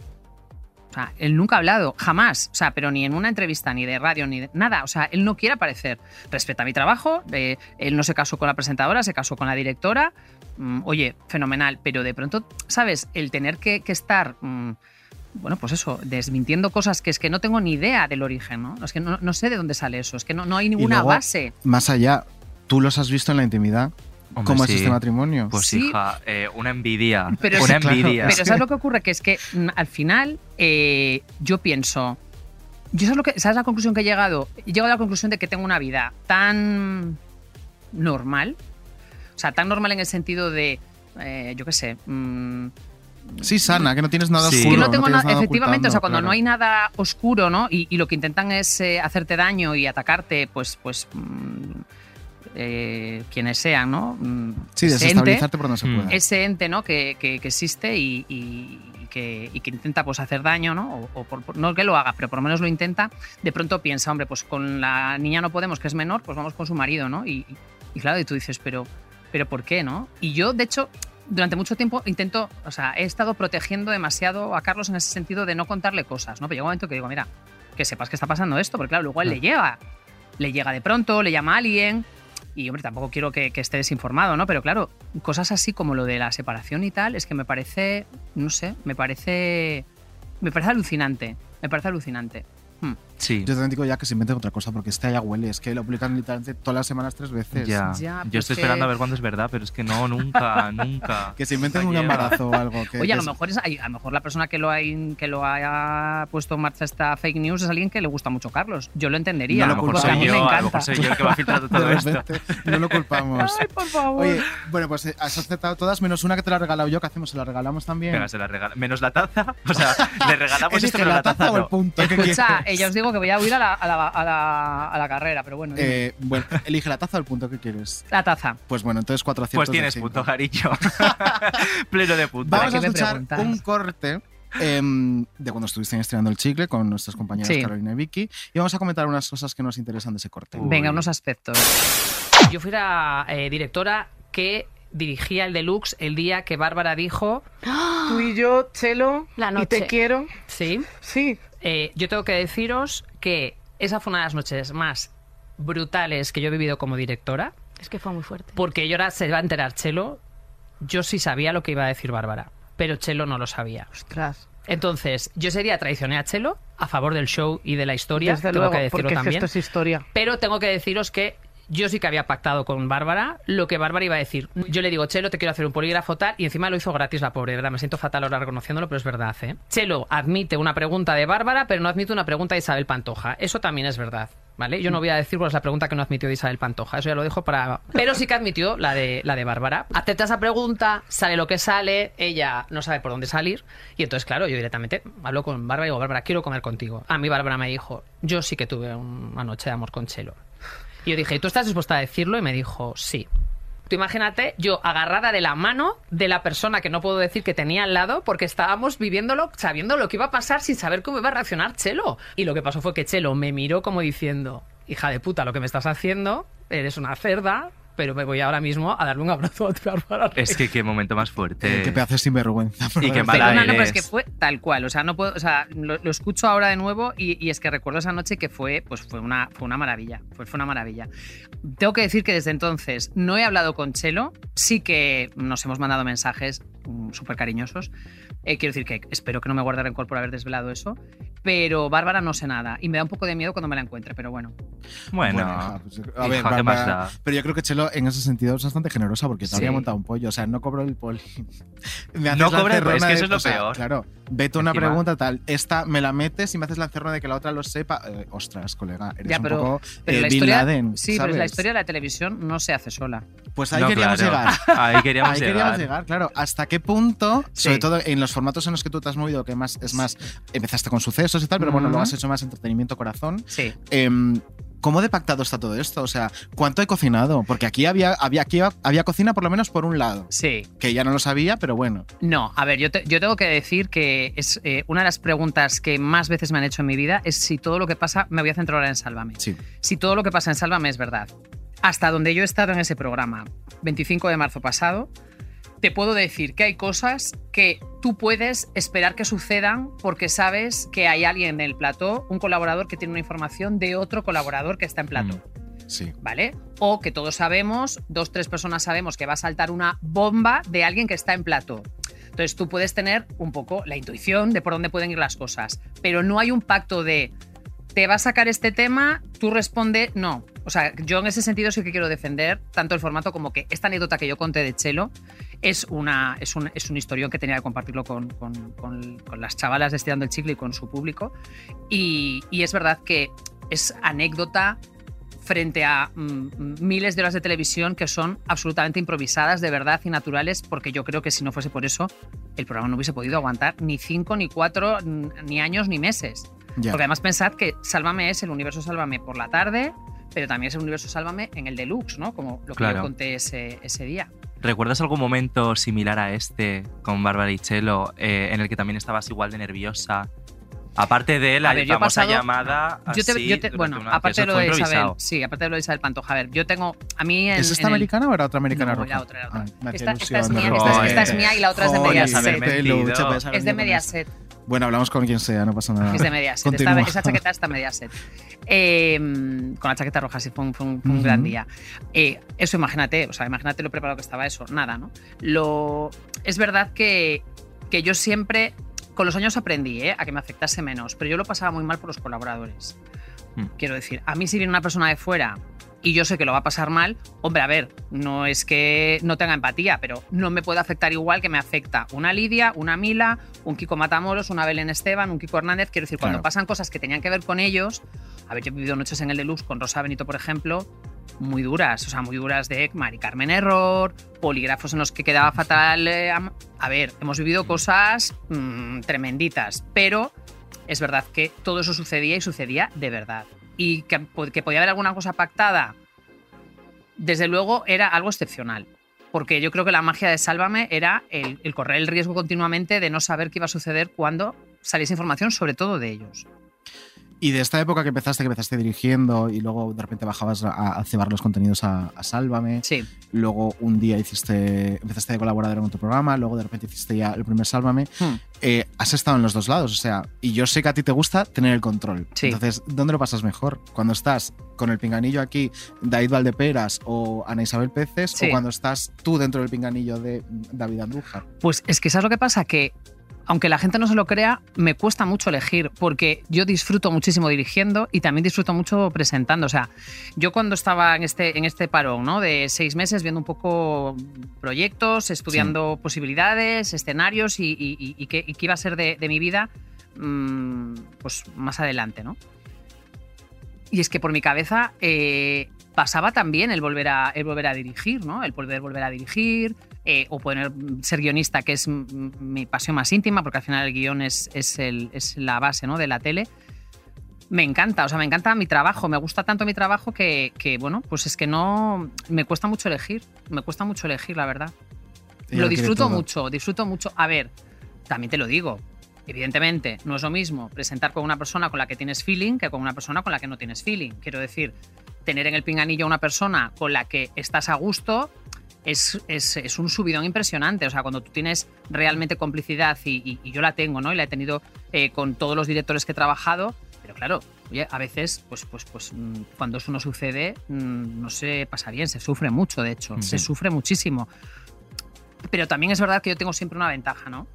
O sea, él nunca ha hablado, jamás. O sea, pero ni en una entrevista, ni de radio, ni de nada. O sea, él no quiere aparecer. Respeta mi trabajo, eh, él no se casó con la presentadora, se casó con la directora. Mm, oye, fenomenal. Pero de pronto, ¿sabes? El tener que, que estar. mm, bueno, pues eso, desmintiendo cosas que es que no tengo ni idea del origen, ¿no? Es que no, no sé de dónde sale eso, es que no, no hay ninguna luego, base. Más allá, tú los has visto en la intimidad. Hombre, ¿Cómo es este matrimonio? Pues Sí. hija, eh, una envidia. Pero una es- claro, envidia. Pero ¿sabes lo que ocurre? Que es que mm, al final eh, yo pienso. Yo sabes, lo que, ¿Sabes la conclusión que he llegado? He llegado a la conclusión de que tengo una vida tan normal. O sea, tan normal en el sentido de. eh, yo qué sé. mm, Sí, sana, que no tienes nada Sí. oscuro. que no tengo nada, nada efectivamente, o sea, cuando claro. no hay nada oscuro, ¿no? Y, y lo que intentan es eh, hacerte daño y atacarte, pues, pues mm, eh, quienes sean, ¿no? Mm, Sí, ese ente- desestabilizarte por donde se Mm. pueda. ese ente ¿no? que, que- que existe y, y- y que, y que intenta pues, hacer daño, ¿no? O, o por- no que lo haga, pero por lo menos lo intenta, de pronto piensa, hombre, pues con la niña no podemos, que es menor, pues vamos con su marido, ¿no? Y, y claro, y tú dices, pero, pero ¿por qué, no? Y yo, de hecho, durante mucho tiempo intento, o sea, he estado protegiendo demasiado a Carlos en ese sentido de no contarle cosas, ¿no? Pero llega un momento que digo, mira, que sepas que está pasando esto, porque claro, luego él le llega, le llega de pronto, le llama a alguien, y hombre, tampoco quiero que, que esté desinformado, ¿no? Pero claro, cosas así como lo de la separación y tal, es que me parece, no sé, me parece, me parece alucinante, me parece alucinante. Hmm. Sí. Yo también digo ya que se inventen otra cosa, porque este ya huele. Es que lo publican literalmente todas las semanas tres veces. Ya. Ya, Yo estoy que- esperando a ver cuándo es verdad, pero es que no, nunca, nunca. Que se inventen No un embarazo o algo. Que, Oye, a que lo es- mejor es, a lo mejor la persona que lo, ha, que lo haya puesto en marcha esta fake news es alguien que le gusta mucho Carlos. Yo lo entendería. No lo a mí me yo, a lo encanta. mejor soy yo el que va filtrando todo de esto. repente, no lo culpamos. Ay, por favor. Oye, bueno, pues eh, has aceptado todas, menos una que te la he regalado yo. ¿Qué hacemos? ¿Se la regalamos también? Venga, se la regala. Menos la taza. O sea, le regalamos esto, pero la la taza taza o el no. punto. ¿Qué Escucha, quieres? eh, ya os digo que voy a huir a la, a la- a la- a la carrera, pero bueno. Eh, bueno, elige la taza o el punto que quieres. la taza. Pues bueno, entonces cuatro aciertos. Pues de tienes punto, Jarillo. Pleno de puntos. ¿Para Vamos a escuchar un corte em, de cuando estuviste estrenando el chicle con nuestras compañeras Sí. Carolina y Vicky y vamos a comentar unas cosas que nos interesan de ese corte. Uy. Venga, unos aspectos. Yo fui la eh, directora que dirigía el deluxe el día que Bárbara dijo, Tú y yo, Chelo, La y noche. te quiero. sí, Sí. Eh, yo tengo que deciros que esa fue una de las noches más brutales que yo he vivido como directora, Es que fue muy fuerte. porque yo ahora se va a enterar Chelo, yo sí sabía lo que iba a decir Bárbara, pero Chelo no lo sabía. Ostras. Entonces, yo sería traicioné a Chelo a favor del show y de la historia, Desde tengo luego, que decirlo porque es que también. esto es historia. Pero tengo que deciros que yo sí que había pactado con Bárbara lo que Bárbara iba a decir. Yo le digo, Chelo, te quiero hacer un polígrafo tal, y encima lo hizo gratis la pobre, ¿verdad? Me siento fatal ahora reconociéndolo, pero es verdad, ¿eh? Chelo admite una pregunta de Bárbara, pero no admite una pregunta de Isabel Pantoja. Eso también es verdad. ¿Vale? Yo no voy a decir cuál es la pregunta que no admitió de Isabel Pantoja, eso ya lo dejo para... Pero sí que admitió la de, la de Bárbara. Acepta esa pregunta, sale lo que sale, ella no sabe por dónde salir, y entonces, claro, yo directamente hablo con Bárbara y digo, Bárbara, quiero comer contigo. A mí Bárbara me dijo, yo sí que tuve una noche de amor con Chelo. Y yo dije, ¿y ¿tú estás dispuesta a decirlo? Y me dijo, sí. Tú imagínate, yo agarrada de la mano de la persona que no puedo decir que tenía al lado, porque estábamos viviéndolo, sabiendo lo que iba a pasar sin saber cómo iba a reaccionar Chelo. Y lo que pasó fue que Chelo me miró como diciendo, hija de puta, lo que me estás haciendo, eres una cerda, pero me voy ahora mismo a darle un abrazo a tu Bárbara Es que qué momento más fuerte. Eh, qué pedazo sinvergüenza. Y qué mala Perdona, no, pero es que fue tal cual. O sea, no puedo, o sea, lo, lo escucho ahora de nuevo y, y es que recuerdo esa noche que fue, pues fue una, fue una maravilla. Fue, fue una maravilla. Tengo que decir que desde entonces no he hablado con Chelo. Sí que nos hemos mandado mensajes mm, súper cariñosos. Eh, quiero decir que espero que no me guarde rencor por haber desvelado eso. Pero Bárbara no sé nada. Y me da un poco de miedo cuando me la encuentre, pero bueno. Bueno, hija, pues, a hija, ver, ¿qué va- más va- da? pero yo creo que Chelo en ese sentido es bastante generosa porque te Sí. habría montado un pollo. O sea, no cobro el poli. Me haces No cobra el poli, es que de- eso es lo o sea, peor. Claro, vete una Encima. pregunta tal. Esta me la metes y me haces la encerrona de que la otra lo sepa. Eh, ostras, colega, eres Ya, un pero- poco Pero eh, la Bin historia, Laden. sí, pero la ¿sabes? historia de la televisión no se hace sola. Pues ahí No, queríamos claro. llegar. Ahí queríamos Ahí llegar. queríamos llegar, claro. ¿Hasta qué punto, Sí. sobre todo en los formatos en los que tú te has movido, que más es más, empezaste con sucesos, concursos y tal, pero bueno, luego has hecho más entretenimiento corazón. Sí. Em, ¿Cómo de pactado está todo esto? O sea, ¿cuánto he cocinado? Porque aquí había, había, aquí había cocina por lo menos por un lado, Sí. que ya no lo sabía, pero bueno. No, a ver, yo, te- yo tengo que decir que es eh, una de las preguntas que más veces me han hecho en mi vida es si todo lo que pasa, me voy a centrar ahora en Sálvame. Sí. Si todo lo que pasa en Sálvame es verdad. Hasta donde yo he estado en ese programa, 25 de marzo pasado, te puedo decir que hay cosas que tú puedes esperar que sucedan porque sabes que hay alguien en el plató, un colaborador que tiene una información de otro colaborador que está en plató. Sí. ¿vale? O que todos sabemos, dos, tres personas sabemos que va a saltar una bomba de alguien que está en plató. Entonces tú puedes tener un poco la intuición de por dónde pueden ir las cosas, pero no hay un pacto de te va a sacar este tema, tú responde no. O sea, yo en ese sentido sí que quiero defender tanto el formato como que esta anécdota que yo conté de Chelo es, una, es, un, es un historión que tenía que compartirlo con, con- con- con las chavalas de Estirando el Chicle y con su público. Y, y es verdad que es anécdota frente a mm, miles de horas de televisión que son absolutamente improvisadas, de verdad y naturales, porque yo creo que si no fuese por eso, el programa no hubiese podido aguantar ni cinco, ni cuatro, n- ni años, ni meses. Ya. Porque además pensad que Sálvame es el universo Sálvame por la tarde, pero también es el universo Sálvame en el deluxe, ¿no? Como lo que Claro. yo conté ese, ese día. ¿Recuerdas algún momento similar a este con Bárbara y Chelo eh, en el que también estabas igual de nerviosa? Aparte de la A ver, famosa pasado- llamada. Yo te- así, yo te- durante bueno, una- aparte de lo de Isabel, sí, aparte de lo de Isabel Pantoja, a ver, yo tengo, a mí en, ¿Es esta en el- americana o era otra americana No, roja? la otra, la otra. Ah, esta, esta es mía, de esta, es- repente. esta es mía y la otra es de Mediaset. Es de Mediaset. Bueno, hablamos con quien sea, no pasa nada. Es de Mediaset. Esta- esa chaqueta está Mediaset. Eh, con la chaqueta roja, sí, fue un, fue un- fue un Ujú. gran día. Eh, eso imagínate, o sea, imagínate lo preparado que estaba eso. Nada, ¿no? Lo, es verdad que, que yo siempre, con los años aprendí ¿eh? a que me afectase menos, pero yo lo pasaba muy mal por los colaboradores. Mm. Quiero decir, a mí si viene una persona de fuera y yo sé que lo va a pasar mal, hombre, a ver, no es que no tenga empatía, pero no me puede afectar igual que me afecta una Lidia, una Mila, un Kiko Matamoros, una Belén Esteban, un Kiko Hernández. Quiero decir, cuando Claro. pasan cosas que tenían que ver con ellos, a ver, yo he vivido noches en el Deluxe con Rosa Benito, por ejemplo, muy duras, o sea, muy duras de Mari Carmen Error, polígrafos en los que quedaba fatal. eh, a ver, hemos vivido cosas mm, tremenditas, pero es verdad que todo eso sucedía y sucedía de verdad. Y que, que podía haber alguna cosa pactada, desde luego era algo excepcional. Porque yo creo que la magia de Sálvame era el correr el riesgo continuamente de no saber qué iba a suceder cuando saliese información, sobre todo de ellos. Y de esta época que empezaste, que empezaste dirigiendo y luego de repente bajabas a, a cebar los contenidos a, a Sálvame. Sí. Luego un día hiciste, empezaste de colaborador en otro programa, luego de repente hiciste ya el primer Sálvame. Hmm. Eh, has estado en los dos lados, o sea, y yo sé que a ti te gusta tener el control. Sí. Entonces, ¿dónde lo pasas mejor? Cuando estás con el pinganillo aquí, David Valdeperas o Ana Isabel Peces, Sí. o cuando estás tú dentro del pinganillo de David Andújar. Pues es que ¿sabes lo que pasa? Que aunque la gente no se lo crea, me cuesta mucho elegir porque yo disfruto muchísimo dirigiendo y también disfruto mucho presentando. O sea, yo cuando estaba en este, en este parón ¿no? de seis meses viendo un poco proyectos, estudiando posibilidades, escenarios y, y- y- y qué, iba a ser de, de mi vida, mm, pues más adelante, ¿no? Y es que por mi cabeza eh, pasaba también el volver a, el volver a dirigir, ¿no? El poder volver a dirigir, eh, o poder ser guionista, que es mi pasión más íntima, porque al final el guion es, es, el- es la base ¿no? de la tele. Me encanta, o sea, me encanta mi trabajo, me gusta tanto mi trabajo que, que, bueno, pues es que no, me cuesta mucho elegir, me cuesta mucho elegir, la verdad. Ella Lo disfruto mucho, disfruto mucho. A ver, también te lo digo. Evidentemente, no es lo mismo presentar con una persona con la que tienes feeling que con una persona con la que no tienes feeling. Quiero decir, tener en el pinganillo a una persona con la que estás a gusto es, es- es un subidón impresionante. O sea, cuando tú tienes realmente complicidad, y, y- y yo la tengo, ¿no? Y la he tenido eh, con todos los directores que he trabajado, pero claro, oye, a veces, pues, pues, pues mm, cuando eso no sucede, mm, no se pasa bien, se sufre mucho, de hecho, se Sí. sufre muchísimo. Pero también es verdad que yo tengo siempre una ventaja, ¿no?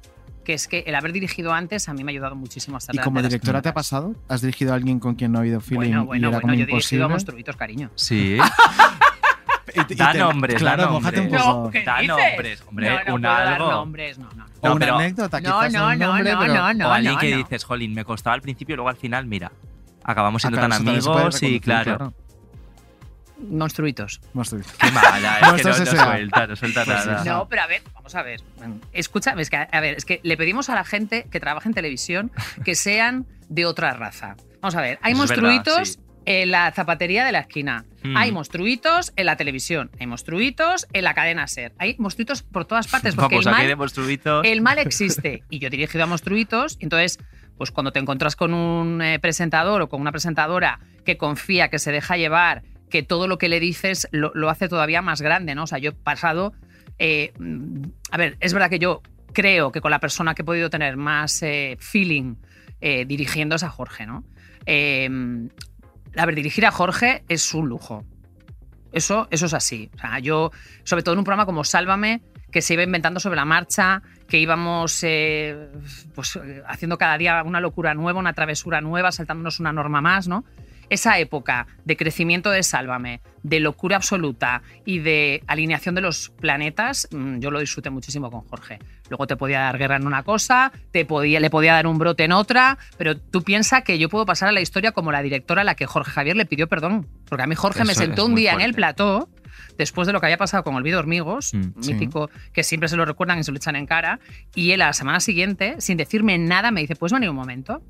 Que es que el haber dirigido antes a mí me ha ayudado muchísimo a estar ¿Y como directora te ha pasado? ¿Has dirigido a alguien con quien no ha habido feeling Bueno, y bueno, era bueno, como yo he dirigido a monstruitos, cariño. Sí. Y- y Da te- nombres, da claro, nombres. mójate un No, poco. ¿qué Da dices? nombres, hombre, no, no un puedo dar algo. nombres, no, no. O No, una pero- anécdota, No, quizás no, un no, nombre, no, pero- no, no. o alguien que dices, jolín, me costaba al principio y luego al final, mira, acabamos siendo Ah, claro, tan amigos y reconducir, claro. Monstruitos. Monstruito. Qué mala, es que no, no suelta, no suelta Pues sí. nada. No, pero a ver, vamos a ver. Escúchame, es que, a ver, es que le pedimos a la gente que trabaja en televisión que sean de otra raza. Vamos a ver, hay verdad, monstruitos sí. En la zapatería de la esquina, Mm. hay monstruitos en la televisión, hay monstruitos en la cadena SER, hay monstruitos por todas partes, porque Vamos, el mal de monstruitos. el mal existe. Y yo he dirigido a monstruitos, entonces, pues cuando te encuentras con un eh, presentador o con una presentadora que confía, que se deja llevar, que todo lo que le dices lo, lo hace todavía más grande, ¿no? O sea, yo he pasado. eh, a ver, es verdad que yo creo que con la persona que he podido tener más eh, feeling dirigiendo es a Jorge, ¿no? A ver, dirigir a Jorge es un lujo. Eso, eso es así. O sea, yo, sobre todo en un programa como Sálvame, que se iba inventando sobre la marcha, que íbamos eh, pues, eh, haciendo cada día una locura nueva, una travesura nueva, saltándonos una norma más, ¿no? Esa época de crecimiento de Sálvame, de locura absoluta y de alineación de los planetas, mm, yo lo disfruté muchísimo con Jorge. Luego te podía dar guerra en una cosa, te podía, le podía dar un brote en otra, pero tú piensas que yo puedo pasar a la historia como la directora a la que Jorge Javier le pidió perdón. Porque a mí Jorge me sentó un día en el plató después de lo que había pasado con Olvido Hormigos, Mm, sí. mítico, que siempre se lo recuerdan y se lo echan en cara, y él a la semana siguiente, sin decirme nada, me dice, ¿puedes venir un momento?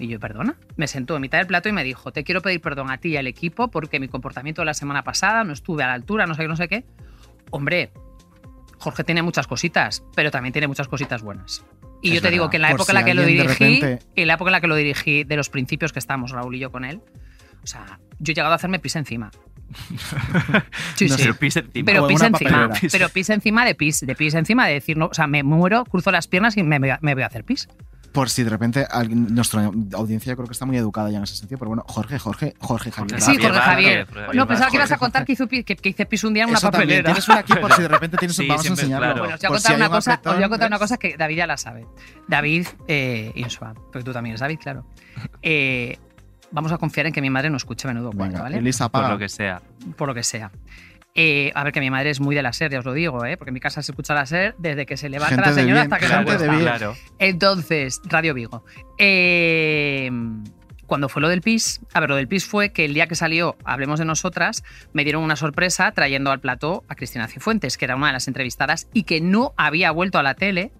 Y yo, perdona, me sentó en mitad del plato y me dijo, te quiero pedir perdón a ti y al equipo porque mi comportamiento de la semana pasada no estuve a la altura, no sé qué, no sé qué. Hombre, Jorge tiene muchas cositas, pero también tiene muchas cositas buenas. Y Es yo te digo verdad. que en la Por época si en la que lo dirigí, repente- en la época en la que lo dirigí, de los principios que estamos, Raúl y yo con él, o sea, yo he llegado a hacerme pis encima. Sí, No sí. sé, Pero pis encima. Pero pis encima, pero pis encima de pis, de pis encima de decir, no, o sea, me muero, cruzo las piernas y me, me voy a hacer pis. Por si de repente alguien- nuestra audiencia creo que está muy educada ya en ese sentido, pero bueno, Jorge, Jorge, Jorge Javier. Sí, Jorge Javier. No, pensaba que ibas a contar que hizo, que, que hice pis un día en una Eso también, papelera. tienes una aquí por si de repente tienes un Sí, vamos a enseñarlo. claro. Bueno, os voy a contar si una un cosa, os voy a contar una cosa que David ya la sabe. David eh, Insua, porque tú también eres David, claro. Eh, vamos a confiar en que mi madre no escuche menudo Venga, ¿vale? Elisa, Por lo que sea. Por lo que sea. Eh, a ver, que mi madre es muy de la SER, ya os lo digo, ¿eh? porque en mi casa se escucha la SER desde que se levanta Gente la señora bien, hasta que se acuesta. bien. Claro. Entonces, Radio Vigo. Eh, cuando fue lo del PIS, a ver, lo del PIS fue que el día que salió Hablemos de Nosotras, me dieron una sorpresa trayendo al plató a Cristina Cifuentes, que era una de las entrevistadas y que no había vuelto a la tele.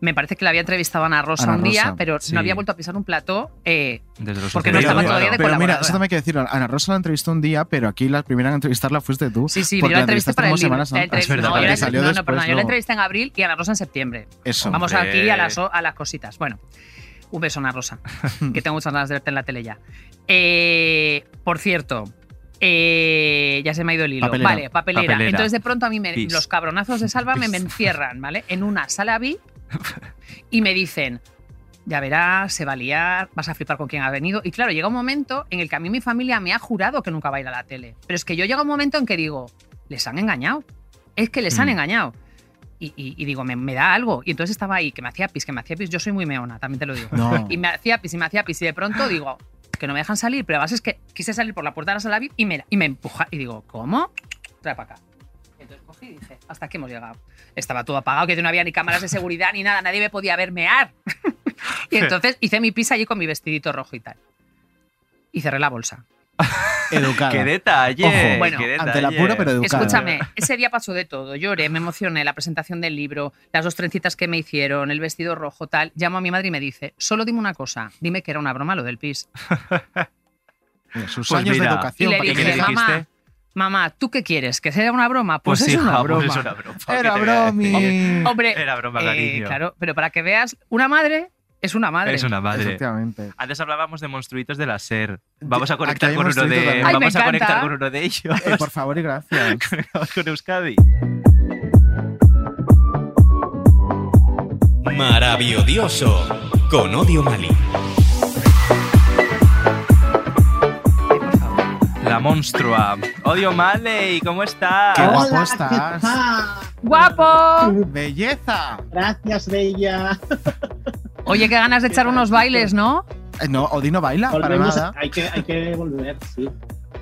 Me parece que la había entrevistado Ana Rosa Ana un día, Rosa, pero sí. no había vuelto a pisar un plató. eh, Desde los Porque no estaba claro. todavía de Pero mira, eso también hay que decirlo. Ana Rosa la entrevistó un día, pero aquí la primera en entrevistarla fuiste tú. sí, sí, yo la entrevisté para el libro. semanas entrev- Es verdad, no, yo que la- salió no, perdona, yo la entrevisté en abril y Ana Rosa en septiembre. Eso. Vamos Hombre. aquí a las, a las cositas. Bueno, un beso, Ana Rosa, que tengo muchas ganas de verte en la tele ya. Eh, por cierto, eh, ya se me ha ido el hilo. Papelera. Vale, papelera. Papelera. Entonces, de pronto a mí me- los cabronazos de Salva me, me encierran, ¿vale? En una sala VIP y me dicen. Ya verás, se va a liar, vas a flipar con quién ha venido. Y claro, llega un momento en el que a mí mi familia me ha jurado que nunca va a ir a la tele. Pero es que yo llega un momento en que digo, les han engañado. Es que les han Mm. engañado. Y, y- y digo, me, me da algo. Y entonces estaba ahí, que me hacía pis, que me hacía pis. Yo soy muy meona, también te lo digo. No. Y me hacía pis y me hacía pis. Y de pronto digo, que no me dejan salir. Pero además es que quise salir por la puerta de la sala VIP y me, y me empuja. Y digo, ¿cómo? Trae para acá. Entonces cogí y dije, hasta aquí hemos llegado. Estaba todo apagado, que no había ni cámaras de seguridad ni nada. Nadie me podía ver mear. y entonces hice mi pis allí con mi vestidito rojo y tal. Y cerré la bolsa. Educada. ¡Qué detalle! Ojo, bueno, qué Ante el apuro, detalle. pero educada. Escúchame, ese día pasó de todo. Lloré, me emocioné, la presentación del libro, las dos trencitas que me hicieron, el vestido rojo, tal. Llamo a mi madre y me dice, solo dime una cosa, dime que era una broma lo del pis. Sus Pues años mira, de educación. ¿Y qué le dije, dijiste? mamá, ¿tú qué quieres? ¿Que sea una broma? Pues, es hija, una pues broma. es una broma. Era. Hombre, Era broma, eh, cariño. claro, pero para que veas, una madre es una madre. Es una madre. Efectivamente. Antes hablábamos de monstruitos de la SER. Vamos a conectar con uno de. Ay, Vamos a conectar con uno de ellos. Eh, por favor y gracias. Conectamos con Euskadi. Maravilloso con Odio Mali. La monstrua. Odio Male, ¿cómo estás? Qué guapo Hola, estás. ¿qué tal? ¡Guapo! ¡Belleza! Gracias, Bella. Oye, qué ganas de echar unos bailes, ¿no? Eh, No, Odino baila para Volvemos, nada. hay, que, hay que volver, sí.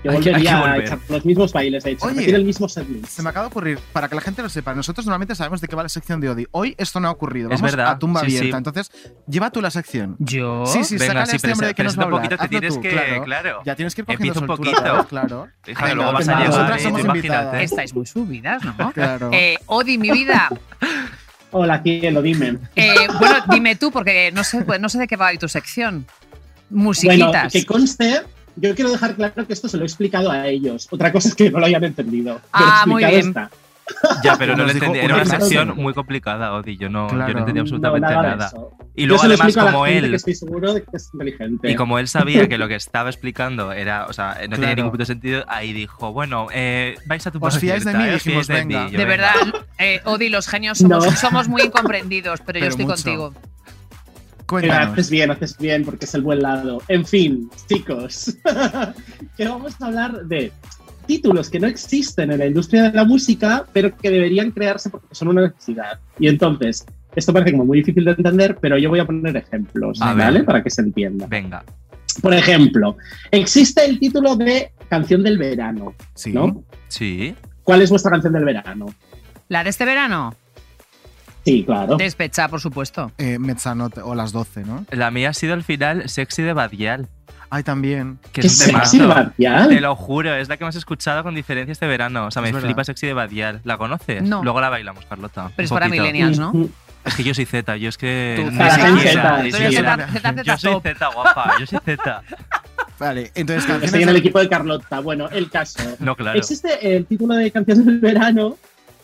Yo Hay volvería que a los mismos bailes, de hecho. Oye, el mismo segmento. Se me acaba de ocurrir, para que la gente lo sepa, nosotros normalmente sabemos de qué va la sección de Odi. Hoy esto no ha ocurrido. Es Vamos verdad, a tumba sí, abierta. sí. Entonces, lleva tú la sección. Yo. Sí, sí, Venga, sí, este hombre de que nos va un poquito, te tienes tú, que. claro. Claro. Ya tienes que ir cogiendo un soltura, poquito. ¿sabes? Claro. Venga, luego vas a nosotras ¿eh? somos invitadas. Estáis muy subidas, ¿no? Claro. Eh, Odi, mi vida. Hola, cielo, dime. Eh, bueno, dime tú, porque no sé, pues no sé de qué va hoy tu sección. Bueno, musiquitas. que conste, yo quiero dejar claro que esto se lo he explicado a ellos. Otra cosa es que no lo hayan entendido. Ah, muy bien. está. Ya, pero no lo entendí. Era una sección muy complicada, Odi. Yo no, yo Claro. no entendía No, absolutamente nada. Y Yo luego, se lo además, explico a la como él. que estoy seguro de que es inteligente. Y como él sabía que lo que estaba explicando era, o sea, no tenía ningún puto sentido, ahí dijo, bueno, eh, vais a tu Os fiáis de mí, eh, os dijimos, fiáis de venga. mí. Yo, de venga. verdad, eh, Odi, los genios somos, No. somos muy incomprendidos, pero, yo estoy mucho. contigo. Cuéntanos. haces bien, haces bien, porque es el buen lado. En fin, chicos, que vamos a hablar de títulos que no existen en la industria de la música, pero que deberían crearse porque son una necesidad. Y entonces, esto parece como muy difícil de entender, pero yo voy a poner ejemplos, A ¿vale? ver. Para que se entienda. Venga. Por ejemplo, existe el título de Canción del Verano, Sí. ¿no? Sí. ¿Cuál es vuestra canción del verano? La de este verano, Sí, claro. despecha, por supuesto. Eh, Mezzanotte o las 12, ¿no? La mía ha sido el final sexy de Badial. Ay, también. Que ¿Qué es sexy, temazo. Badial? Te lo juro, es la que más he escuchado con diferencia este verano. O sea, me flipa sexy de Badial. ¿La conoces? No. Luego la bailamos, Carlota. Pero es para millennials, ¿no? Mm, Es que yo soy Z, yo es que. Tú, ni siquiera, ni siquiera. Yo soy. Z, guapa. Yo soy Z. Vale, entonces Estoy canciones. en el equipo de Carlota. Bueno, el caso. No, claro. Existe el título de canción del verano,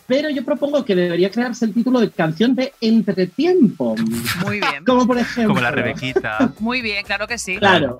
pero yo propongo que debería crearse el título de canción de entretiempo. Muy bien. Como por ejemplo. Como la Rebequita. Muy bien, claro que sí. Claro.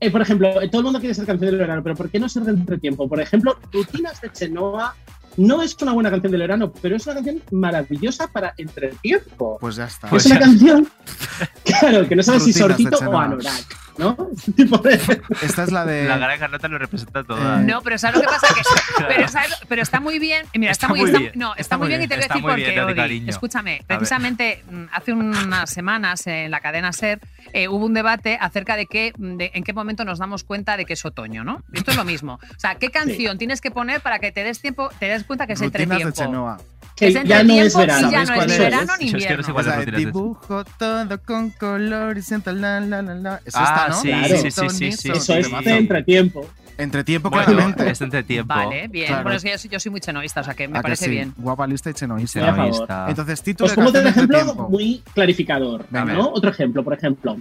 Eh, por ejemplo, eh, todo el mundo quiere ser canción del verano, pero ¿por qué no ser de entretiempo? Por ejemplo, Rutinas de Chenoa no es una buena canción del verano, pero es una canción maravillosa para entretiempo. Pues ya está. es una canción, claro, que no sabes si sortito o anorak, ¿no? Esta es la de. La cara de Carlota lo representa toda. Eh, No, pero ¿sabes lo que pasa? Que, pero, ¿sabes? pero está muy bien. Mira, está, Está muy, está- bien. No, está, Está muy bien, y te voy a decir por qué, Odi. Escúchame, precisamente mm, hace unas semanas en la cadena SER eh, hubo un debate acerca de, qué, de en qué momento nos damos cuenta de que es otoño, ¿no? Esto es lo mismo. O sea, ¿qué canción tienes que poner para que te des tiempo, te des cuenta que es Rutinas de entretiempo? Chenoa. Que Es ya no es entretiempo verano. ya ¿Sabéis no es verano ni Yo es que no sé invierno. O sea, dibujo todo con color y siento la la la la. Es Ah, esta, ¿no? sí, Claro. sí, sí, sí, sí. Eso es entretiempo. Entretiempo, Bueno, claramente. es entretiempo. Vale, bien. Claro. Bueno, es que yo soy, yo soy muy chenoísta, o sea que me ¿A que parece sí? bien. Guapa lista y chenoísta. Entonces, título un canción de ejemplo muy clarificador. ¿no? Otro ejemplo, por ejemplo,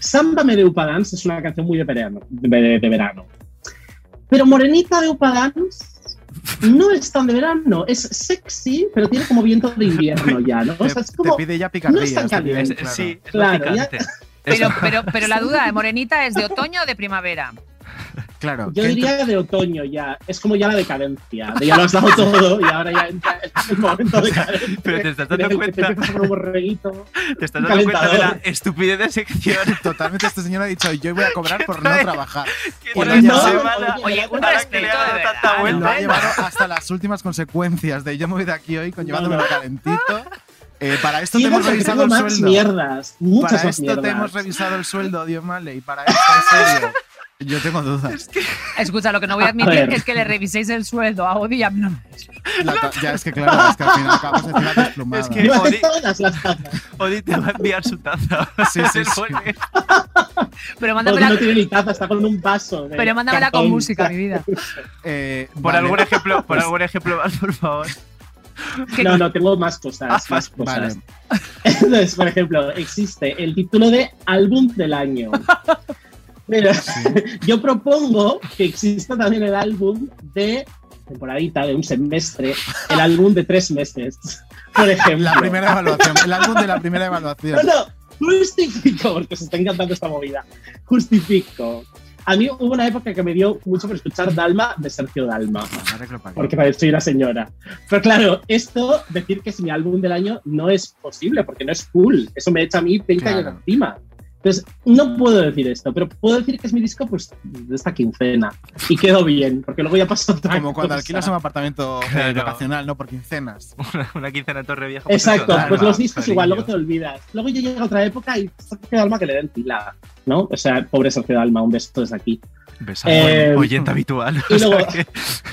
Sámbame de Upadance es una canción muy de verano, de, de verano. Pero Morenita de Upadance no es tan de verano, es sexy, pero tiene como viento de invierno ya, ¿no? O Te, sea, es te como, pide ya no picardías. es tan te pide- caliente. Es- claro. Sí, es Claro, ya-. Pero, pero, pero la duda de Morenita es de otoño o de primavera. Claro. yo diría de otoño ya, es como ya la decadencia, de ya lo has dado todo y ahora ya entra el momento de cadencia. Pero te estás en dando cuenta, Te un borreguito. te estás dando cuenta de la estupidez de sección. Totalmente este señor ha dicho, yo voy a cobrar por no trabajar. Que Y no lo no, semana. Oye, un respeto de tanta vuelta. lo ha llevado hasta las últimas consecuencias de yo me voy de aquí hoy con llevándomelo no. calentito. Eh, para esto te hemos revisado el sueldo. mierdas, muchas Para esto mierdas. te hemos revisado el sueldo, Dios Male, y para esto, en serio, yo tengo dudas. Escucha, lo que no voy a A admitir ver. es que le reviséis el sueldo a Odi y a mí no me- La ya es que claro, es que al final acabas encima desplumada. Es que- Odi- todas las tazas. Odi te va a enviar su taza. Sí, sí, sí. Pero Odi mándamela, no tiene ni taza, está con un vaso. de pero mándamela con música, mi vida. Eh, Por vale. algún ejemplo, por algún ejemplo más, por favor. ¿Qué- No, no, tengo más cosas, más cosas. Vale. Entonces, por ejemplo, existe el título de álbum del año. Pero yo propongo que exista también el álbum de temporadita, de un semestre, el álbum de tres meses. Por ejemplo. La primera evaluación, el álbum de la primera evaluación. No, no, justifico, porque os está encantando esta movida. Justifico. A mí hubo una época que me dio mucho por escuchar Dalma de Sergio Dalma. Porque parece soy una señora. Pero claro, esto, decir que es mi álbum del año no es posible, porque no es cool. Eso me echa a mí 20 años Claro. encima. Entonces, no puedo decir esto, pero puedo decir que es mi disco pues, de esta quincena. Y quedó bien, porque luego ya pasó otra Como cuando cosa. alquilas un apartamento eh, Claro. vacacional, no por quincenas. Una, una quincena en Torre Vieja. Exacto, pues los discos cariño. igual, luego te olvidas. Luego ya llega otra época y Sergio Dalma que le den pila, ¿no? O sea, pobre Sergio Dalma, un beso desde aquí. Besazo. Eh, oyente habitual. y o sea luego- que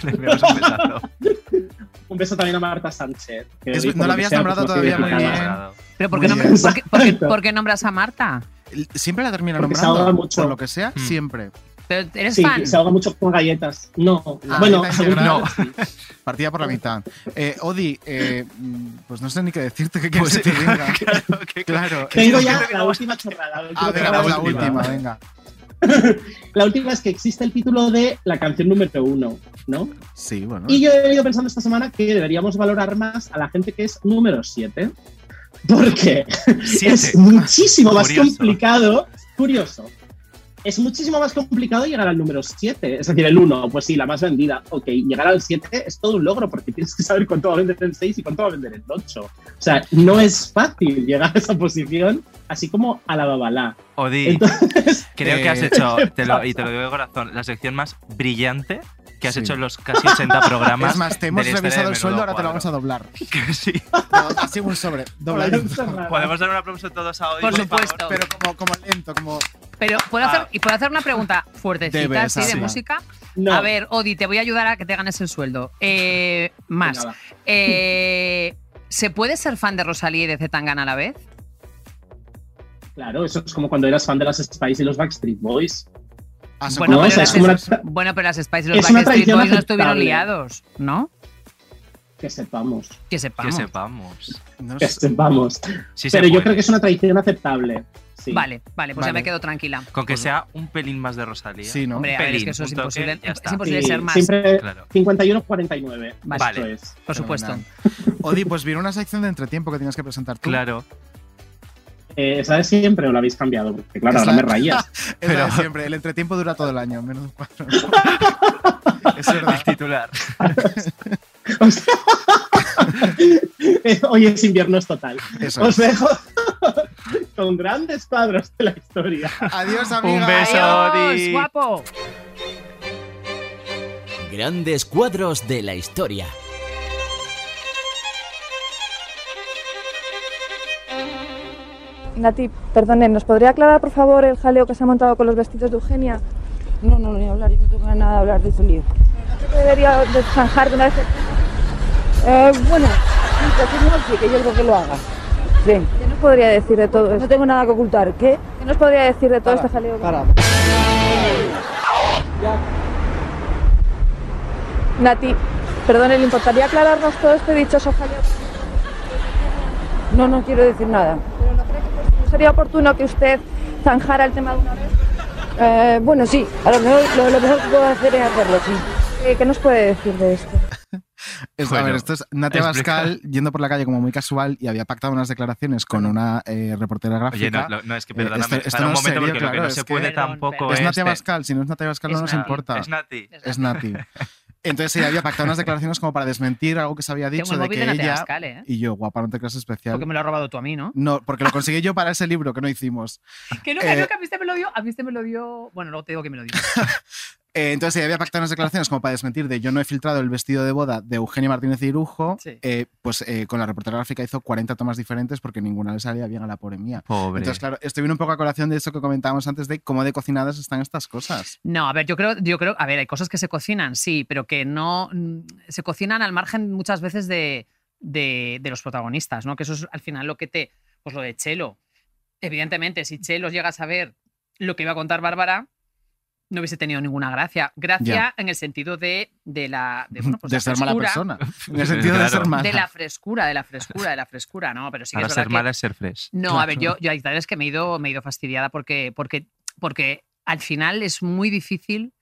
le enviamos un besazo. Un beso también a Marta Sánchez. que Es- hoy, no la habías sea, nombrado pues, no todavía muy bien. Pero ¿por qué, qué- qué- por qué nombras a Marta? Siempre la termina Porque se nombrando, ahoga mucho. por lo que sea, Mm. siempre. Pero eres Sí, fan. se ahoga mucho con galletas. No, La bueno, galleta sí. Partida por la mitad. Eh, Odi, eh, pues no sé ni qué decirte, ¿qué quieres Pues que te diga? claro, que- Claro. Tengo ya la última chorrada. La última, Ah, venga, pues la última. última, venga. La última es que existe el título de la canción número uno, ¿no? Sí, bueno. Y yo he ido pensando esta semana que deberíamos valorar más a la gente que es número 7. Porque Siete. es muchísimo más Curioso. complicado. Curioso. Es muchísimo más complicado llegar al número 7. Es decir, el 1, pues sí, la más vendida. Ok, llegar al 7 es todo un logro porque tienes que saber cuánto va a vender el 6 y cuánto va a vender el 8. O sea, no es fácil llegar a esa posición, así como a la babalá. Odi, Entonces, creo que has hecho, te lo- pasa? y te lo digo de corazón, la sección más brillante que has Sí. hecho en los casi 80 programas. Es más, te hemos revisado el sueldo, ahora te lo vamos a doblar. Que sí. No, así un sobre, dobladito. Podemos dar un aplauso todos a Odi, Por por, supuesto. favor? Pero como, como lento, como. Pero ¿puedo Ah. hacer, y puedo hacer una pregunta fuertecita Debes, así de sí. música. No. A ver, Odi, te voy a ayudar a que te ganes el sueldo. Eh, más. Eh, ¿Se puede ser fan de Rosalía y de Zetangana a la vez? Claro, eso es como cuando eras fan de las Spice y los Backstreet Boys. Ah, Bueno, No, como- o sea, es como una- Bueno, pero las Spice y los Backstreet Boys no estuvieron liados, ¿no? Que sepamos, Que Que sepamos. sepamos. no que sé. sepamos. Sí se Pero yo puede. creo que es una tradición aceptable. Sí. Vale, vale, pues ya me quedo tranquila. Con que sea un pelín más de Rosalía. Sí, ¿no? Hombre, a ver, es pelín, que eso es un toque, imposible. Es Sí, ser más, Siempre Claro. 51-49. Vale. Esto es. por supuesto. Fenomenal. Odi, pues viene una sección de entretiempo que tienes que presentar tú. Claro. Eh, ¿Esa de siempre o la habéis cambiado? Porque claro, Es ahora me rayas. Es de Pero- siempre. El entretiempo dura todo el año, menos cuatro. es verdad. El titular. O sea, eh, Hoy es invierno es total. Eso Os es. dejo con grandes cuadros de la historia. Adiós, amiga. Un beso. ¡Adiós, guapo! Grandes cuadros de la historia. Nati, perdone, ¿nos podría aclarar por favor el jaleo que se ha montado con los vestidos de Eugenia? No, no, no voy a hablar, yo no tengo ganas de hablar de ese lío. ¿Creo que debería de zanjar de una vez? Eh, bueno, sí, no, que yo creo que lo haga. Sí. ¿Qué nos podría decir de todo No esto? tengo nada que ocultar. ¿Qué? ¿Qué nos podría decir de todo Para, este jaleo? Para. Nati, perdone, ¿le importaría aclararnos todo este dichoso jaleo? No, no quiero decir nada. Sería oportuno que usted zanjara el tema de una vez? Eh, bueno, sí, a lo mejor lo, lo mejor que puedo hacer es hacerlo, sí. Eh, ¿Qué nos puede decir de esto? Es- a Bueno, ver, esto es Nate. Bascal yendo por la calle como muy casual y había pactado unas declaraciones con una eh, reportera Oye, gráfica. no, no, no, es que Eh, perdóname, esto- esto para un no es momento, serio, porque lo que claro, no se puede Perdón, tampoco es es... Nate te- Bascal, si no es Nate Bascal no Es nos Nati. importa. Es Nati. Es Nati. Entonces ella había pactado unas declaraciones como para desmentir algo que se había dicho de que ella Abascal, ¿eh? y yo, guapa, no te creas especial. Porque me lo has robado tú a mí, ¿no? No, porque lo conseguí yo para ese libro que no hicimos. Que no, Eh, no, que a mí este me lo dio. A mí este me lo dio. Bueno, luego te digo que me lo dio. Eh, entonces había pactado unas declaraciones como para desmentir de yo no he filtrado el vestido de boda de Eugenia Martínez de Irujo. Sí. Eh, pues eh, con la reportera gráfica hizo 40 tomas diferentes porque ninguna le salía bien a la pobre mía. Pobre. Entonces, claro, esto viene un poco a colación de eso que comentábamos antes de cómo de cocinadas están estas cosas. No, a ver, yo creo, yo creo, a ver, hay cosas que se cocinan, sí, pero que no mm, se cocinan al margen muchas veces de, de- de los protagonistas, ¿no? Que eso es al final lo que te, pues lo de Chelo. Evidentemente, si Chelo llega a saber lo que iba a contar Bárbara, no hubiese tenido ninguna gracia. Gracia Ya. en el sentido de, de la de, bueno, pues de la ser mala frescura, persona. En el sentido de ser mala. De la frescura, de la frescura, de la frescura, ¿no? Pero sí que Ahora es ser que- mala es ser fresh. no, a ver, yo, yo hay veces que me he ido, me he ido fastidiada porque, porque, porque al final es muy difícil,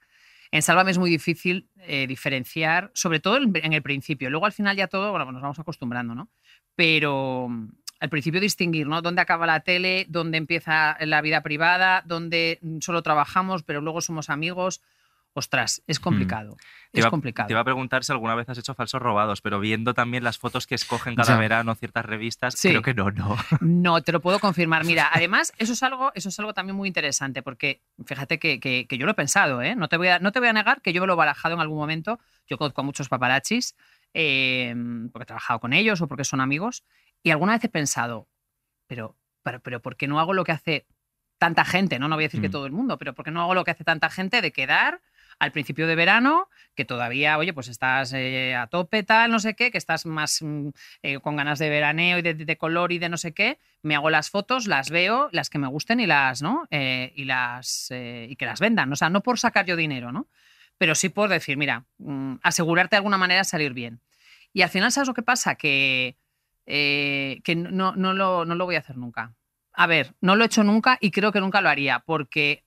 en Sálvame es muy difícil eh, diferenciar, sobre todo en, en el principio. Luego al final ya todo, bueno, nos vamos acostumbrando, ¿no? Pero al principio distinguir, ¿no? Dónde acaba la tele, dónde empieza la vida privada, dónde mm, solo trabajamos, pero luego somos amigos. Ostras, es complicado. Te Es iba, complicado. te iba a preguntar si alguna vez has hecho falsos robados, pero viendo también las fotos que escogen cada Ya. verano ciertas revistas, Sí. creo que no, no. No, te lo puedo confirmar. Mira, además, eso es algo, eso es algo también muy interesante, porque fíjate que, que- que yo lo he pensado, ¿eh? No te, voy a, no te voy a negar que yo me lo he barajado en algún momento. Yo conozco a muchos paparachis, eh, porque he trabajado con ellos o porque son amigos, y alguna vez he pensado, pero, pero, pero ¿por qué no hago lo que hace tanta gente? No, no voy a decir que Mm. todo el mundo, pero ¿por qué no hago lo que hace tanta gente de quedar? al principio de verano, que todavía, oye, pues estás eh, a tope, tal, no sé qué, que estás más mm, eh, con ganas de veraneo y de, de color y de no sé qué, me hago las fotos, las veo, las que me gusten y las, ¿no? Eh, y las y que las vendan. O sea, no por sacar yo dinero, ¿no? Pero sí por decir, mira, mm, asegurarte de alguna manera salir bien. Y al final, ¿sabes lo que pasa? Que, eh, que no, no, lo, no lo voy a hacer nunca. A ver, no lo he hecho nunca y creo que nunca lo haría, porque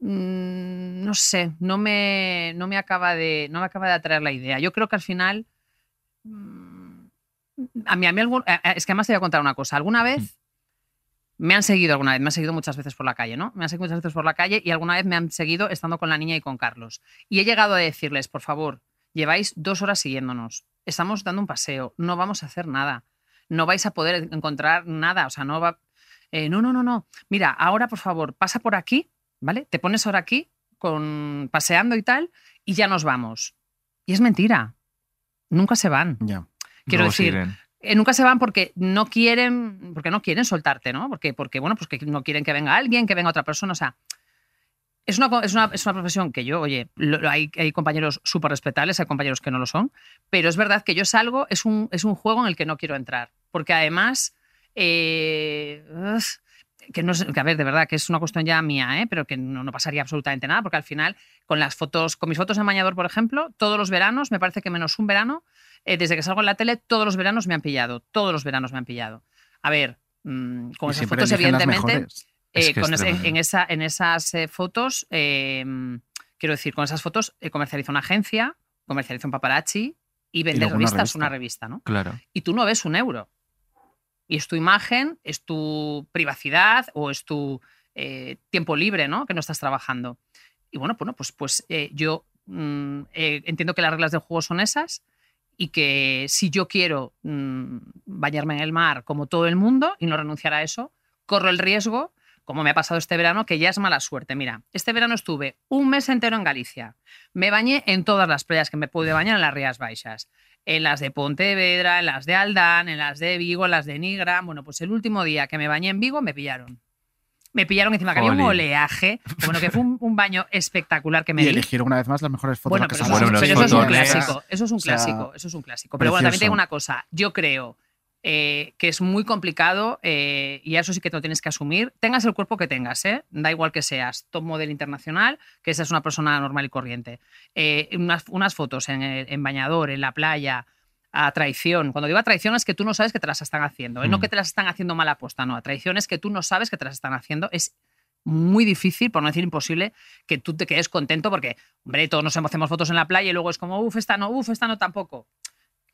mm, no sé, no me, no me acaba de, no me acaba de atraer la idea. Yo creo que al final mm, a mí, a mí algún- eh, es que además te voy a contar una cosa. Alguna vez me han seguido alguna vez, me han seguido muchas veces por la calle, ¿no? Me han seguido muchas veces por la calle y alguna vez me han seguido estando con la niña y con Carlos. Y he llegado a decirles, por favor, lleváis dos horas siguiéndonos, estamos dando un paseo, no vamos a hacer nada, no vais a poder encontrar nada, o sea, no va... eh, no, no, no, no. Mira, ahora por favor, pasa por aquí, ¿vale? Te pones ahora aquí, con, paseando y tal, y ya nos vamos. Y es mentira. Nunca se van. Ya. Quiero Luego decir, siguen. eh, nunca se van porque no quieren, porque no quieren soltarte, ¿no? Porque, porque bueno, pues que no quieren que venga alguien, que venga otra persona. O sea, es una, es una, es una profesión que yo, oye, lo- hay, hay compañeros súper respetables, hay compañeros que no lo son, pero es verdad que yo salgo, es un, es un juego en el que no quiero entrar. Porque además, eh, que no es, que a ver, de verdad, que es una cuestión ya mía, ¿eh? pero que no, no pasaría absolutamente nada, porque al final, con las fotos, con mis fotos en bañador, por ejemplo, todos los veranos, me parece que menos un verano, eh, desde que salgo en la tele, todos los veranos me han pillado. Todos los veranos me han pillado. A ver, mm, con Y esas fotos, evidentemente. Es eh, que con es ese- tremendo. en, esa, en esas eh, fotos, eh, quiero decir, con esas fotos eh, comercializa una agencia, comercializa un paparazzi y vende luego una revistas, una revista. revista, ¿no? Claro. y tú no ves un euro. Y es tu imagen, es tu privacidad o es tu eh, tiempo libre, ¿no? Que no estás trabajando. Y bueno, bueno pues, pues eh, yo mm, eh, entiendo que las reglas del juego son esas y que si yo quiero mm, bañarme en el mar como todo el mundo y no renunciar a eso, corro el riesgo, como me ha pasado este verano, que ya es mala suerte. Mira, este verano estuve un mes entero en Galicia. Me bañé en todas las playas que me pude bañar en las Rías Baixas en las de Pontevedra, en las de Aldán, en las de Vigo, en las de Nigra. Bueno, pues el último día que me bañé en Vigo me pillaron. Me pillaron encima que había un oleaje. Bueno, que fue un, un baño espectacular que me Y di. eligieron una vez más las mejores fotos. Bueno, pero, eso, es- Bueno, pero unos eso es un clásico. Eso es un clásico. Eso es un clásico. Pero bueno, también te digo precioso. una cosa. Yo creo eh, que es muy complicado eh, y eso sí que te lo tienes que asumir. Tengas el cuerpo que tengas, ¿eh? Da igual que seas top model internacional, que seas una persona normal y corriente. Eh, unas, unas fotos en, el- en bañador, en la playa, a traición. Cuando digo a traición es que tú no sabes que te las están haciendo. ¿eh? No Mm. que te las están haciendo mala aposta, no. A traición es que tú no sabes que te las están haciendo. Es muy difícil, por no decir imposible, que tú te quedes contento porque, hombre, todos nos hacemos fotos en la playa y luego es como, uff, esta no, uff, esta no tampoco.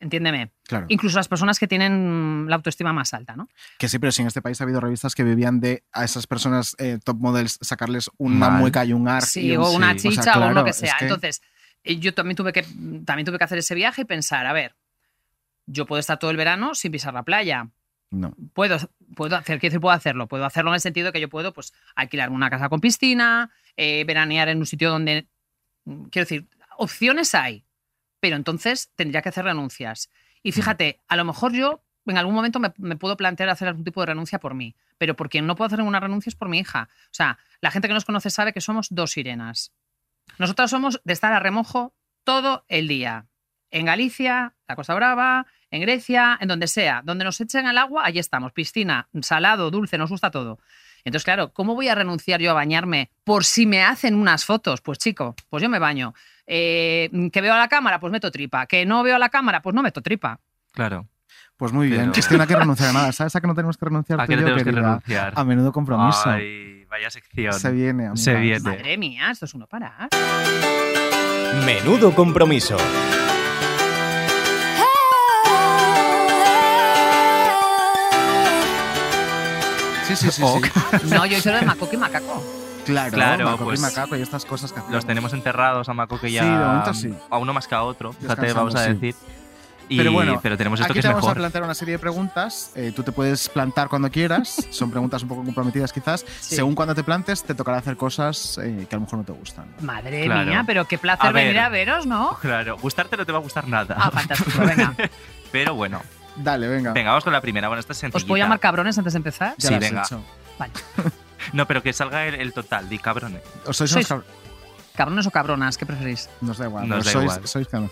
Entiéndeme. Claro. Incluso las personas que tienen la autoestima más alta, ¿no? Que sí, pero sí en este país ha habido revistas que vivían de a esas personas eh, top models sacarles una Mal. mueca y un ar. Sí, y un- o una sí. chicha O sea, o lo que es sea. que- Entonces, eh, yo también tuve, que, también tuve que hacer ese viaje y pensar, a ver, yo puedo estar todo el verano sin pisar la playa. No. Puedo, puedo hacer, quiero decir, puedo hacerlo. Puedo hacerlo en el sentido de que yo puedo pues, alquilarme una casa con piscina, eh, veranear en un sitio donde. mm, Quiero decir, opciones hay, pero entonces tendría que hacer renuncias. Y fíjate, a lo mejor yo en algún momento me, me puedo plantear hacer algún tipo de renuncia por mí, pero por quien no puedo hacer ninguna renuncia es por mi hija. O sea, la gente que nos conoce sabe que somos dos sirenas. Nosotras somos de estar a remojo todo el día. En Galicia, la Costa Brava, en Grecia, en donde sea. Donde nos echen al agua, allí estamos. Piscina, salado, dulce, nos gusta todo. Entonces, claro, ¿cómo voy a renunciar yo a bañarme por si me hacen unas fotos? Pues chico, pues yo me baño. Eh, ¿Que veo a la cámara? Pues meto tripa. ¿Que no veo a la cámara? Pues no meto tripa. Claro. Pues muy bien. Pero- Es que no hay que renunciar a nada. ¿Sabes a qué no tenemos que renunciar ¿A qué no yo, tenemos que renunciar? A menudo compromiso. Ay, vaya sección. Se viene, amiga. Se viene. Madre mía, esto es uno para. Menudo compromiso. Sí, sí, sí. Sí. No, yo hice lo de macoco y macaco. Claro, Claro, y pues, macaco y estas cosas que hacemos. Los tenemos enterrados a Maco que ya. Sí, de momento sí. A uno más que a otro, fíjate, Descansando, vamos a sí. decir. Y- Pero bueno, pero tenemos esto Aquí que es te vamos a mejor. plantear una serie de preguntas. eh, tú te puedes plantar cuando quieras. Son preguntas un poco comprometidas, quizás. Sí. Según cuando te plantes, te tocará hacer cosas eh, que a lo mejor no te gustan. Madre Claro. mía, pero qué placer A ver. venir a veros, ¿no? Claro, gustarte no te va a gustar nada. Ah, fantástico, venga. Pero bueno, Dale, venga. venga, vamos con la primera. Bueno, esta es sencillita. ¿Os puedo llamar cabrones antes de empezar? Ya Sí, venga. hecho. Vale. No, pero que salga el, el total, di cabrones. ¿O sois Sois- unos cab- ¿Cabrones o cabronas? ¿Qué preferís? Nos da igual. Nos da sois, igual. sois mejor.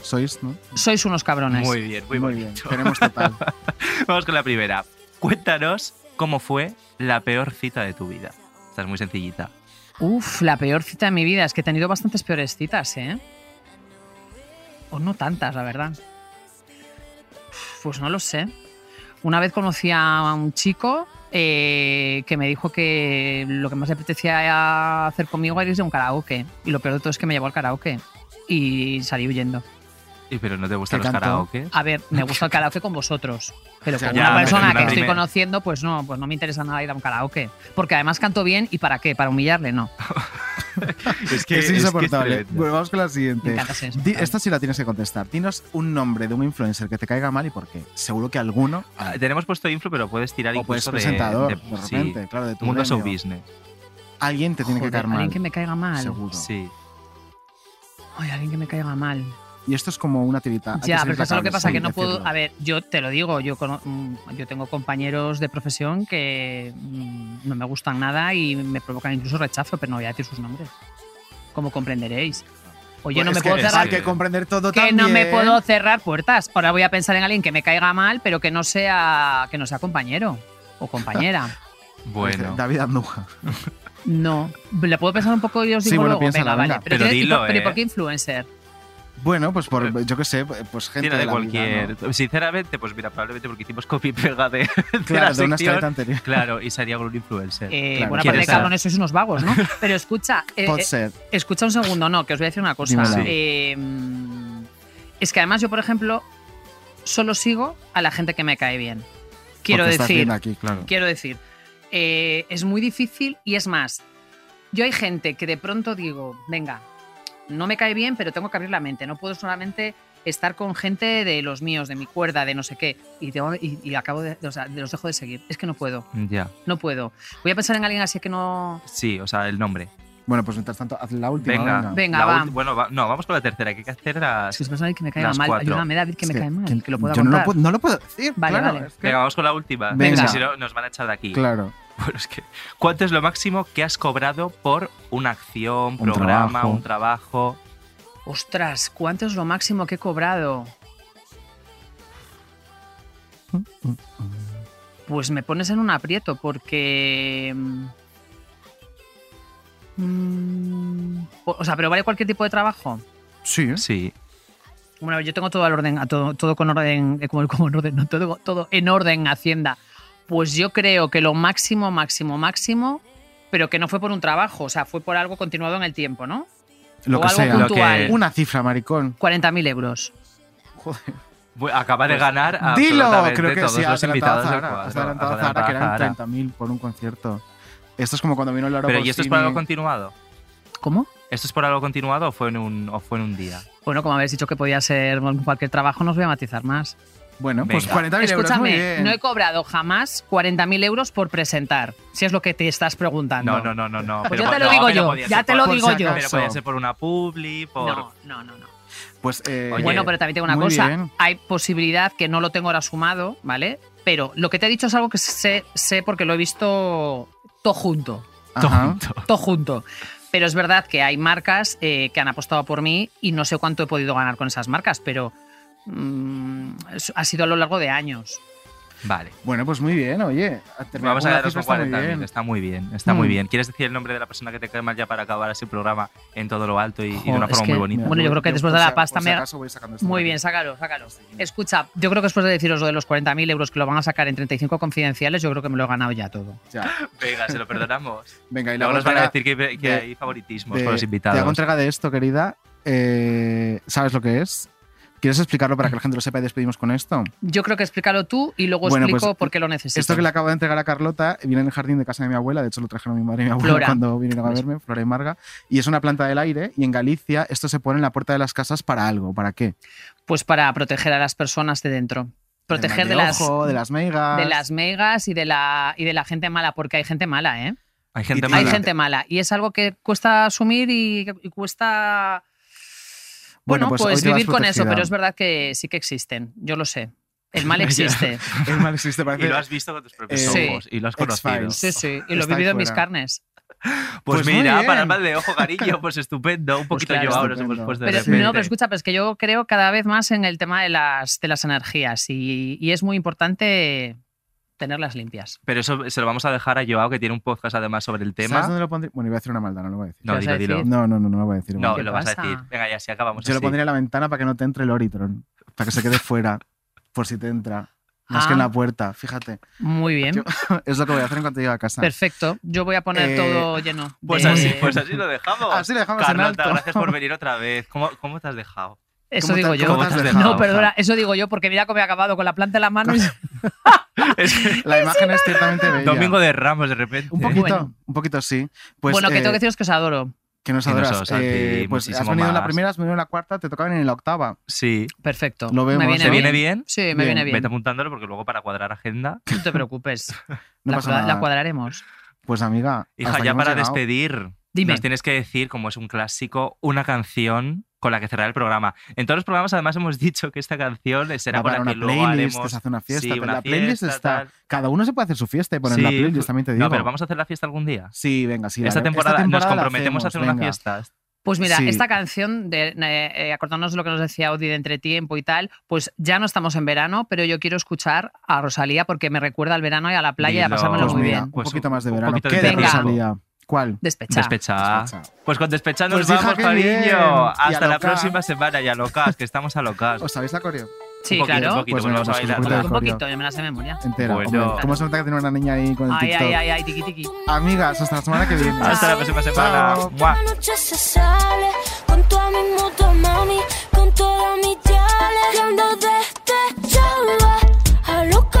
Sois, ¿no? Sois unos cabrones. Muy bien, muy, Muy bien. Tenemos total. Vamos con la primera. Cuéntanos cómo fue la peor cita de tu vida. Esta es muy sencillita. Uf, la peor cita de mi vida. Es que he tenido bastantes peores citas, ¿eh? O no tantas, la verdad. Pues no lo sé. Una vez conocí a un chico eh, que me dijo que lo que más le apetecía hacer conmigo era irse a un karaoke. Y lo peor de todo es que me llevó al karaoke. Y salí huyendo. ¿Y pero no te gustan ¿Qué los karaoke? A ver, me gusta el karaoke con vosotros. Pero con ya, una persona una que estoy conociendo, pues no, pues no me interesa nada ir a un karaoke. Porque además canto bien y ¿para qué? ¿Para humillarle? No. Es es insoportable. bueno, vamos con la siguiente. Di- esta sí la tienes que contestar. Dinos un nombre de un influencer que te caiga mal y por qué. Seguro que alguno. Ah, Tenemos puesto influ, pero puedes tirar o puedes incluso presentador, de- repente, claro, de tu Mundo Show. Business. Alguien te tiene que caer mal. alguien que me caiga mal. Seguro. Sí. Ay, alguien que me caiga mal. Y esto es como una tirita. Ya, pero ¿sabes lo que pasa? sí, que no puedo. decirlo. A ver, yo te lo digo, yo, cono- mm, yo tengo compañeros de profesión que mm, no me gustan nada y me provocan incluso rechazo, pero no voy a decir sus nombres. Como comprenderéis. Oye, Pues no me puedo cerrar. Hay que comprender todo Que también. no me puedo cerrar puertas. Ahora voy a pensar en alguien que me caiga mal, pero que no sea, que no sea compañero o compañera. Bueno. David Andújar. No. ¿Le puedo pensar un poco y os Sí, digo bueno, luego? piénsala, venga, venga. vale. Pero, Pero ¿qué- y dilo, por, pero ¿y eh. por qué influencer? Bueno, pues por, yo qué sé, pues gente Tira de, la vida, cualquier. ¿no? Sinceramente, pues mira, probablemente porque hicimos copy y pega de, de Claro, la de una sección. escaleta anterior. Claro, y sería con un influencer. Eh, Claro. Bueno, ¿Quieres aparte de cabrones, sois unos vagos, ¿no? Pero escucha, eh, eh, ser. escucha un segundo, no, que os voy a decir una cosa. Eh, es que además yo, por ejemplo, solo sigo a la gente que me cae bien. Quiero Porque decir, aquí, claro. quiero decir, eh, es muy difícil y es más, yo hay gente que de pronto digo, venga, no me cae bien, pero tengo que abrir la mente, no puedo solamente estar con gente de los míos, de mi cuerda, de no sé qué, y, tengo- y- y acabo de, o sea, los dejo de seguir. Es que no puedo, Ya. no puedo. Voy a pensar en alguien así que no... Sí, o sea, el nombre. Bueno, pues mientras tanto, haz la última. Venga. venga. Venga, La va. Bueno, va- no, vamos con la tercera, que hay que hacer las. Si es personal que me caiga mal, cuatro. ayúdame, David, que Es me que- cae mal, que- que, lo pueda yo no lo, puedo, no lo puedo decir. Vale, claro, vale. es que- Venga, vamos con la última. Venga. Es que si no, nos van a echar de aquí. Claro. Bueno, es que, ¿Cuánto es lo máximo que has cobrado por una acción, Un programa, trabajo. un trabajo? Ostras, ¿cuánto es lo máximo que he cobrado? Pues me pones en un aprieto porque... mm, o sea, pero vale cualquier tipo de trabajo. Sí, ¿eh? Sí. Bueno, yo tengo todo al orden, a todo, todo con orden, como, como en orden, no, todo, todo en orden, Hacienda. Pues yo creo que lo máximo, máximo, máximo, pero que no fue por un trabajo, o sea, fue por algo continuado en el tiempo, ¿no? Lo o que algo sea. puntual. Una cifra, maricón. 40.000 euros. Joder. Acaba de ganar Pues Dilo, absolutamente creo que todos sí. los invitados Zara, has cuadro. adelantado Zara, que eran Zara. 30.000 por un concierto. Esto es como cuando vino Laura Pero ¿y esto es por algo continuado? ¿Cómo? ¿Esto es por algo continuado o fue en un, o fue en un día? Bueno, como habéis dicho que podía ser cualquier trabajo, no os voy a matizar más. Bueno, pues Venga. 40.000 euros. Muy Escúchame, bien. no he cobrado jamás 40.000 euros por presentar, si es lo que te estás preguntando. No, no, no, no. no. Pues Pero ya te lo no, digo pero yo, ya te lo digo yo. Pero podía ser por una publi, por... No, no, no, no. Pues, eh, Oye, bueno, pero también tengo una cosa. bien. Hay posibilidad que no lo tengo ahora sumado, ¿vale? Pero lo que te he dicho es algo que sé, sé porque lo he visto todo junto. Ajá. Todo junto. Pero es verdad que hay marcas eh, que han apostado por mí y no sé cuánto he podido ganar con esas marcas, pero mm, ha sido a lo largo de años. Vale. Bueno, pues muy bien, oye. Vamos a cifra con está muy 40.000. bien. Está muy bien, está muy Mm. bien. ¿Quieres decir el nombre de la persona que te cae mal ya para acabar el programa en todo lo alto y, y de una es forma que- muy bonita? Bueno, yo creo que después de la pasta si me- voy sacando esto Muy bien, sácalo, sácalo. Escucha, yo creo que después de deciros lo de los 40.000 euros que lo van a sacar en 35 confidenciales, yo creo que me lo he ganado ya todo. Ya. Venga, se lo perdonamos. Venga, y Luego luego nos van a decir que, que de- hay favoritismos de- con los Te invitados. hago entrega de esto, querida. Eh, ¿Sabes lo que es? ¿Quieres explicarlo para que la gente lo sepa y despedimos con esto? Yo creo que explícalo tú y luego Bueno, explico pues, por qué lo necesito. Esto que le acabo de entregar a Carlota viene en el jardín de casa de mi abuela, de hecho lo trajeron mi madre y mi abuela Flora. cuando vinieron a verme, Flora y Marga, y es una planta del aire y en Galicia esto se pone en la puerta de las casas para algo, ¿para qué? Pues para proteger a las personas de dentro. Proteger de, Del mal las, ojo, de las megas. de las megas y de, la, y de la gente mala, porque hay gente mala, ¿eh? Hay gente Y- mala. Hay gente mala. Y es algo que cuesta asumir y, y cuesta. Bueno, Bueno, pues pues, vivir con eso, pero es verdad que sí que existen. Yo lo sé. El mal existe. El mal existe, parece. Y lo has visto con tus propios Eh, Sí. ojos y lo has conocido. Sí, sí. Y lo he vivido en mis carnes. Pues, Pues mira, para el mal de ojo, cariño, pues estupendo. Un poquito claro. llevado nos hemos puesto de Pero, no, pero escucha, pues que yo creo cada vez más en el tema de las, de las energías y, y es muy importante tenerlas limpias. Pero eso se lo vamos a dejar a Joao, que tiene un podcast además sobre el ¿Sabes tema. dónde lo pondría? Bueno, iba a decir una maldad, no lo voy a decir. No, ¿Qué vas dilo, dilo. No, no, no, no lo voy a decir. No, ¿Qué lo vas a pasa? decir. Venga, ya, si acabamos Yo lo así. pondría en la ventana para que no te entre el Oritron. Para que se quede fuera. Por si te entra. Más que en Ah. la puerta, fíjate. Muy bien. Yo- Es lo que voy a hacer en cuanto llegue a casa. Perfecto. Yo voy a poner Eh, todo lleno. Pues de- así, pues así lo dejamos. Así lo dejamos en Carlota, alto. gracias por venir otra vez. ¿Cómo, cómo te has dejado? Eso ¿Cómo te- digo yo. No, perdona, eso digo yo porque mira cómo he acabado con la planta en la mano. y- Es que La imagen es ciertamente bella. Domingo de Ramos, de repente. Un poquito, Bueno. un poquito sí. Pues, bueno, que eh, tengo que deciros que os adoro. que nos adoras. nosotros Eh, pues has venido en la primera, has venido en la cuarta, te tocaban en la octava. Sí. Perfecto. Lo vemos. ¿Me viene ¿Te bien? viene bien? Sí, me Bien. viene Vete bien. apuntándolo porque luego para cuadrar agenda. No te preocupes. No la, pasa nada. la cuadraremos. Pues amiga, Hija, ya para llegado. despedir, Dime. nos tienes que decir, como es un clásico, una canción con la que cerrar el programa. En todos los programas, además, hemos dicho que esta canción será Va con para la una que luego playlist, haremos... se hace una fiesta. Sí, pero una la playlist está. tal. Cada uno se puede hacer su fiesta y poner la playlist, también te digo. No, pero vamos a hacer la fiesta algún día. Sí, venga, sí. esta, la- temporada, nos temporada la comprometemos a hacer una fiesta. Pues mira, Sí. esta canción, de, eh, eh, acordándonos de lo que nos decía Audi de entretiempo y tal, pues ya no estamos en verano, pero yo quiero escuchar a Rosalía porque me recuerda al verano y a la playa y a Dilo. pasármelo Pues muy mira, bien. un Pues poquito un- más de un verano. poquito ¿Qué de. Rosalía? ¿Cuál? Despecha. Despecha. Despecha. Pues con Despecha nos Pues, vamos, cariño. Hasta la próxima semana y a locas, que estamos a locas. ¿Os sabéis la coreo? Sí, un poquito, claro. un poquito, Pues vamos a pues bailar. un poquito yo me la sé de memoria. Entera. Bueno. hombre. ¿Cómo se nota que tiene una niña ahí con el Ay, TikTok? ay, ay, ay, tiqui, tiqui. Amigas, hasta la semana que viene. Hasta la próxima semana. Chao. Mua. La noche se sale con toda mi moto, mami, con todas mis chales. Y ando despechada, a loca.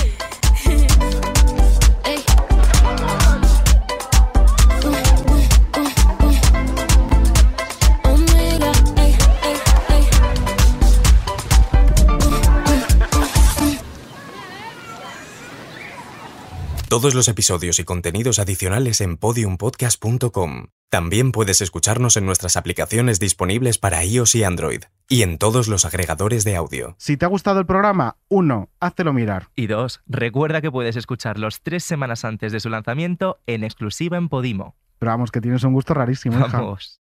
Todos los episodios y contenidos adicionales en podiumpodcast.com. También puedes escucharnos en nuestras aplicaciones disponibles para iOS y Android, y en todos los agregadores de audio. Si te ha gustado el programa, uno, háztelo mirar. Y dos, recuerda que puedes escucharlos tres semanas antes de su lanzamiento en exclusiva en Podimo. Pero vamos, que tienes un gusto rarísimo, hija. Vamos.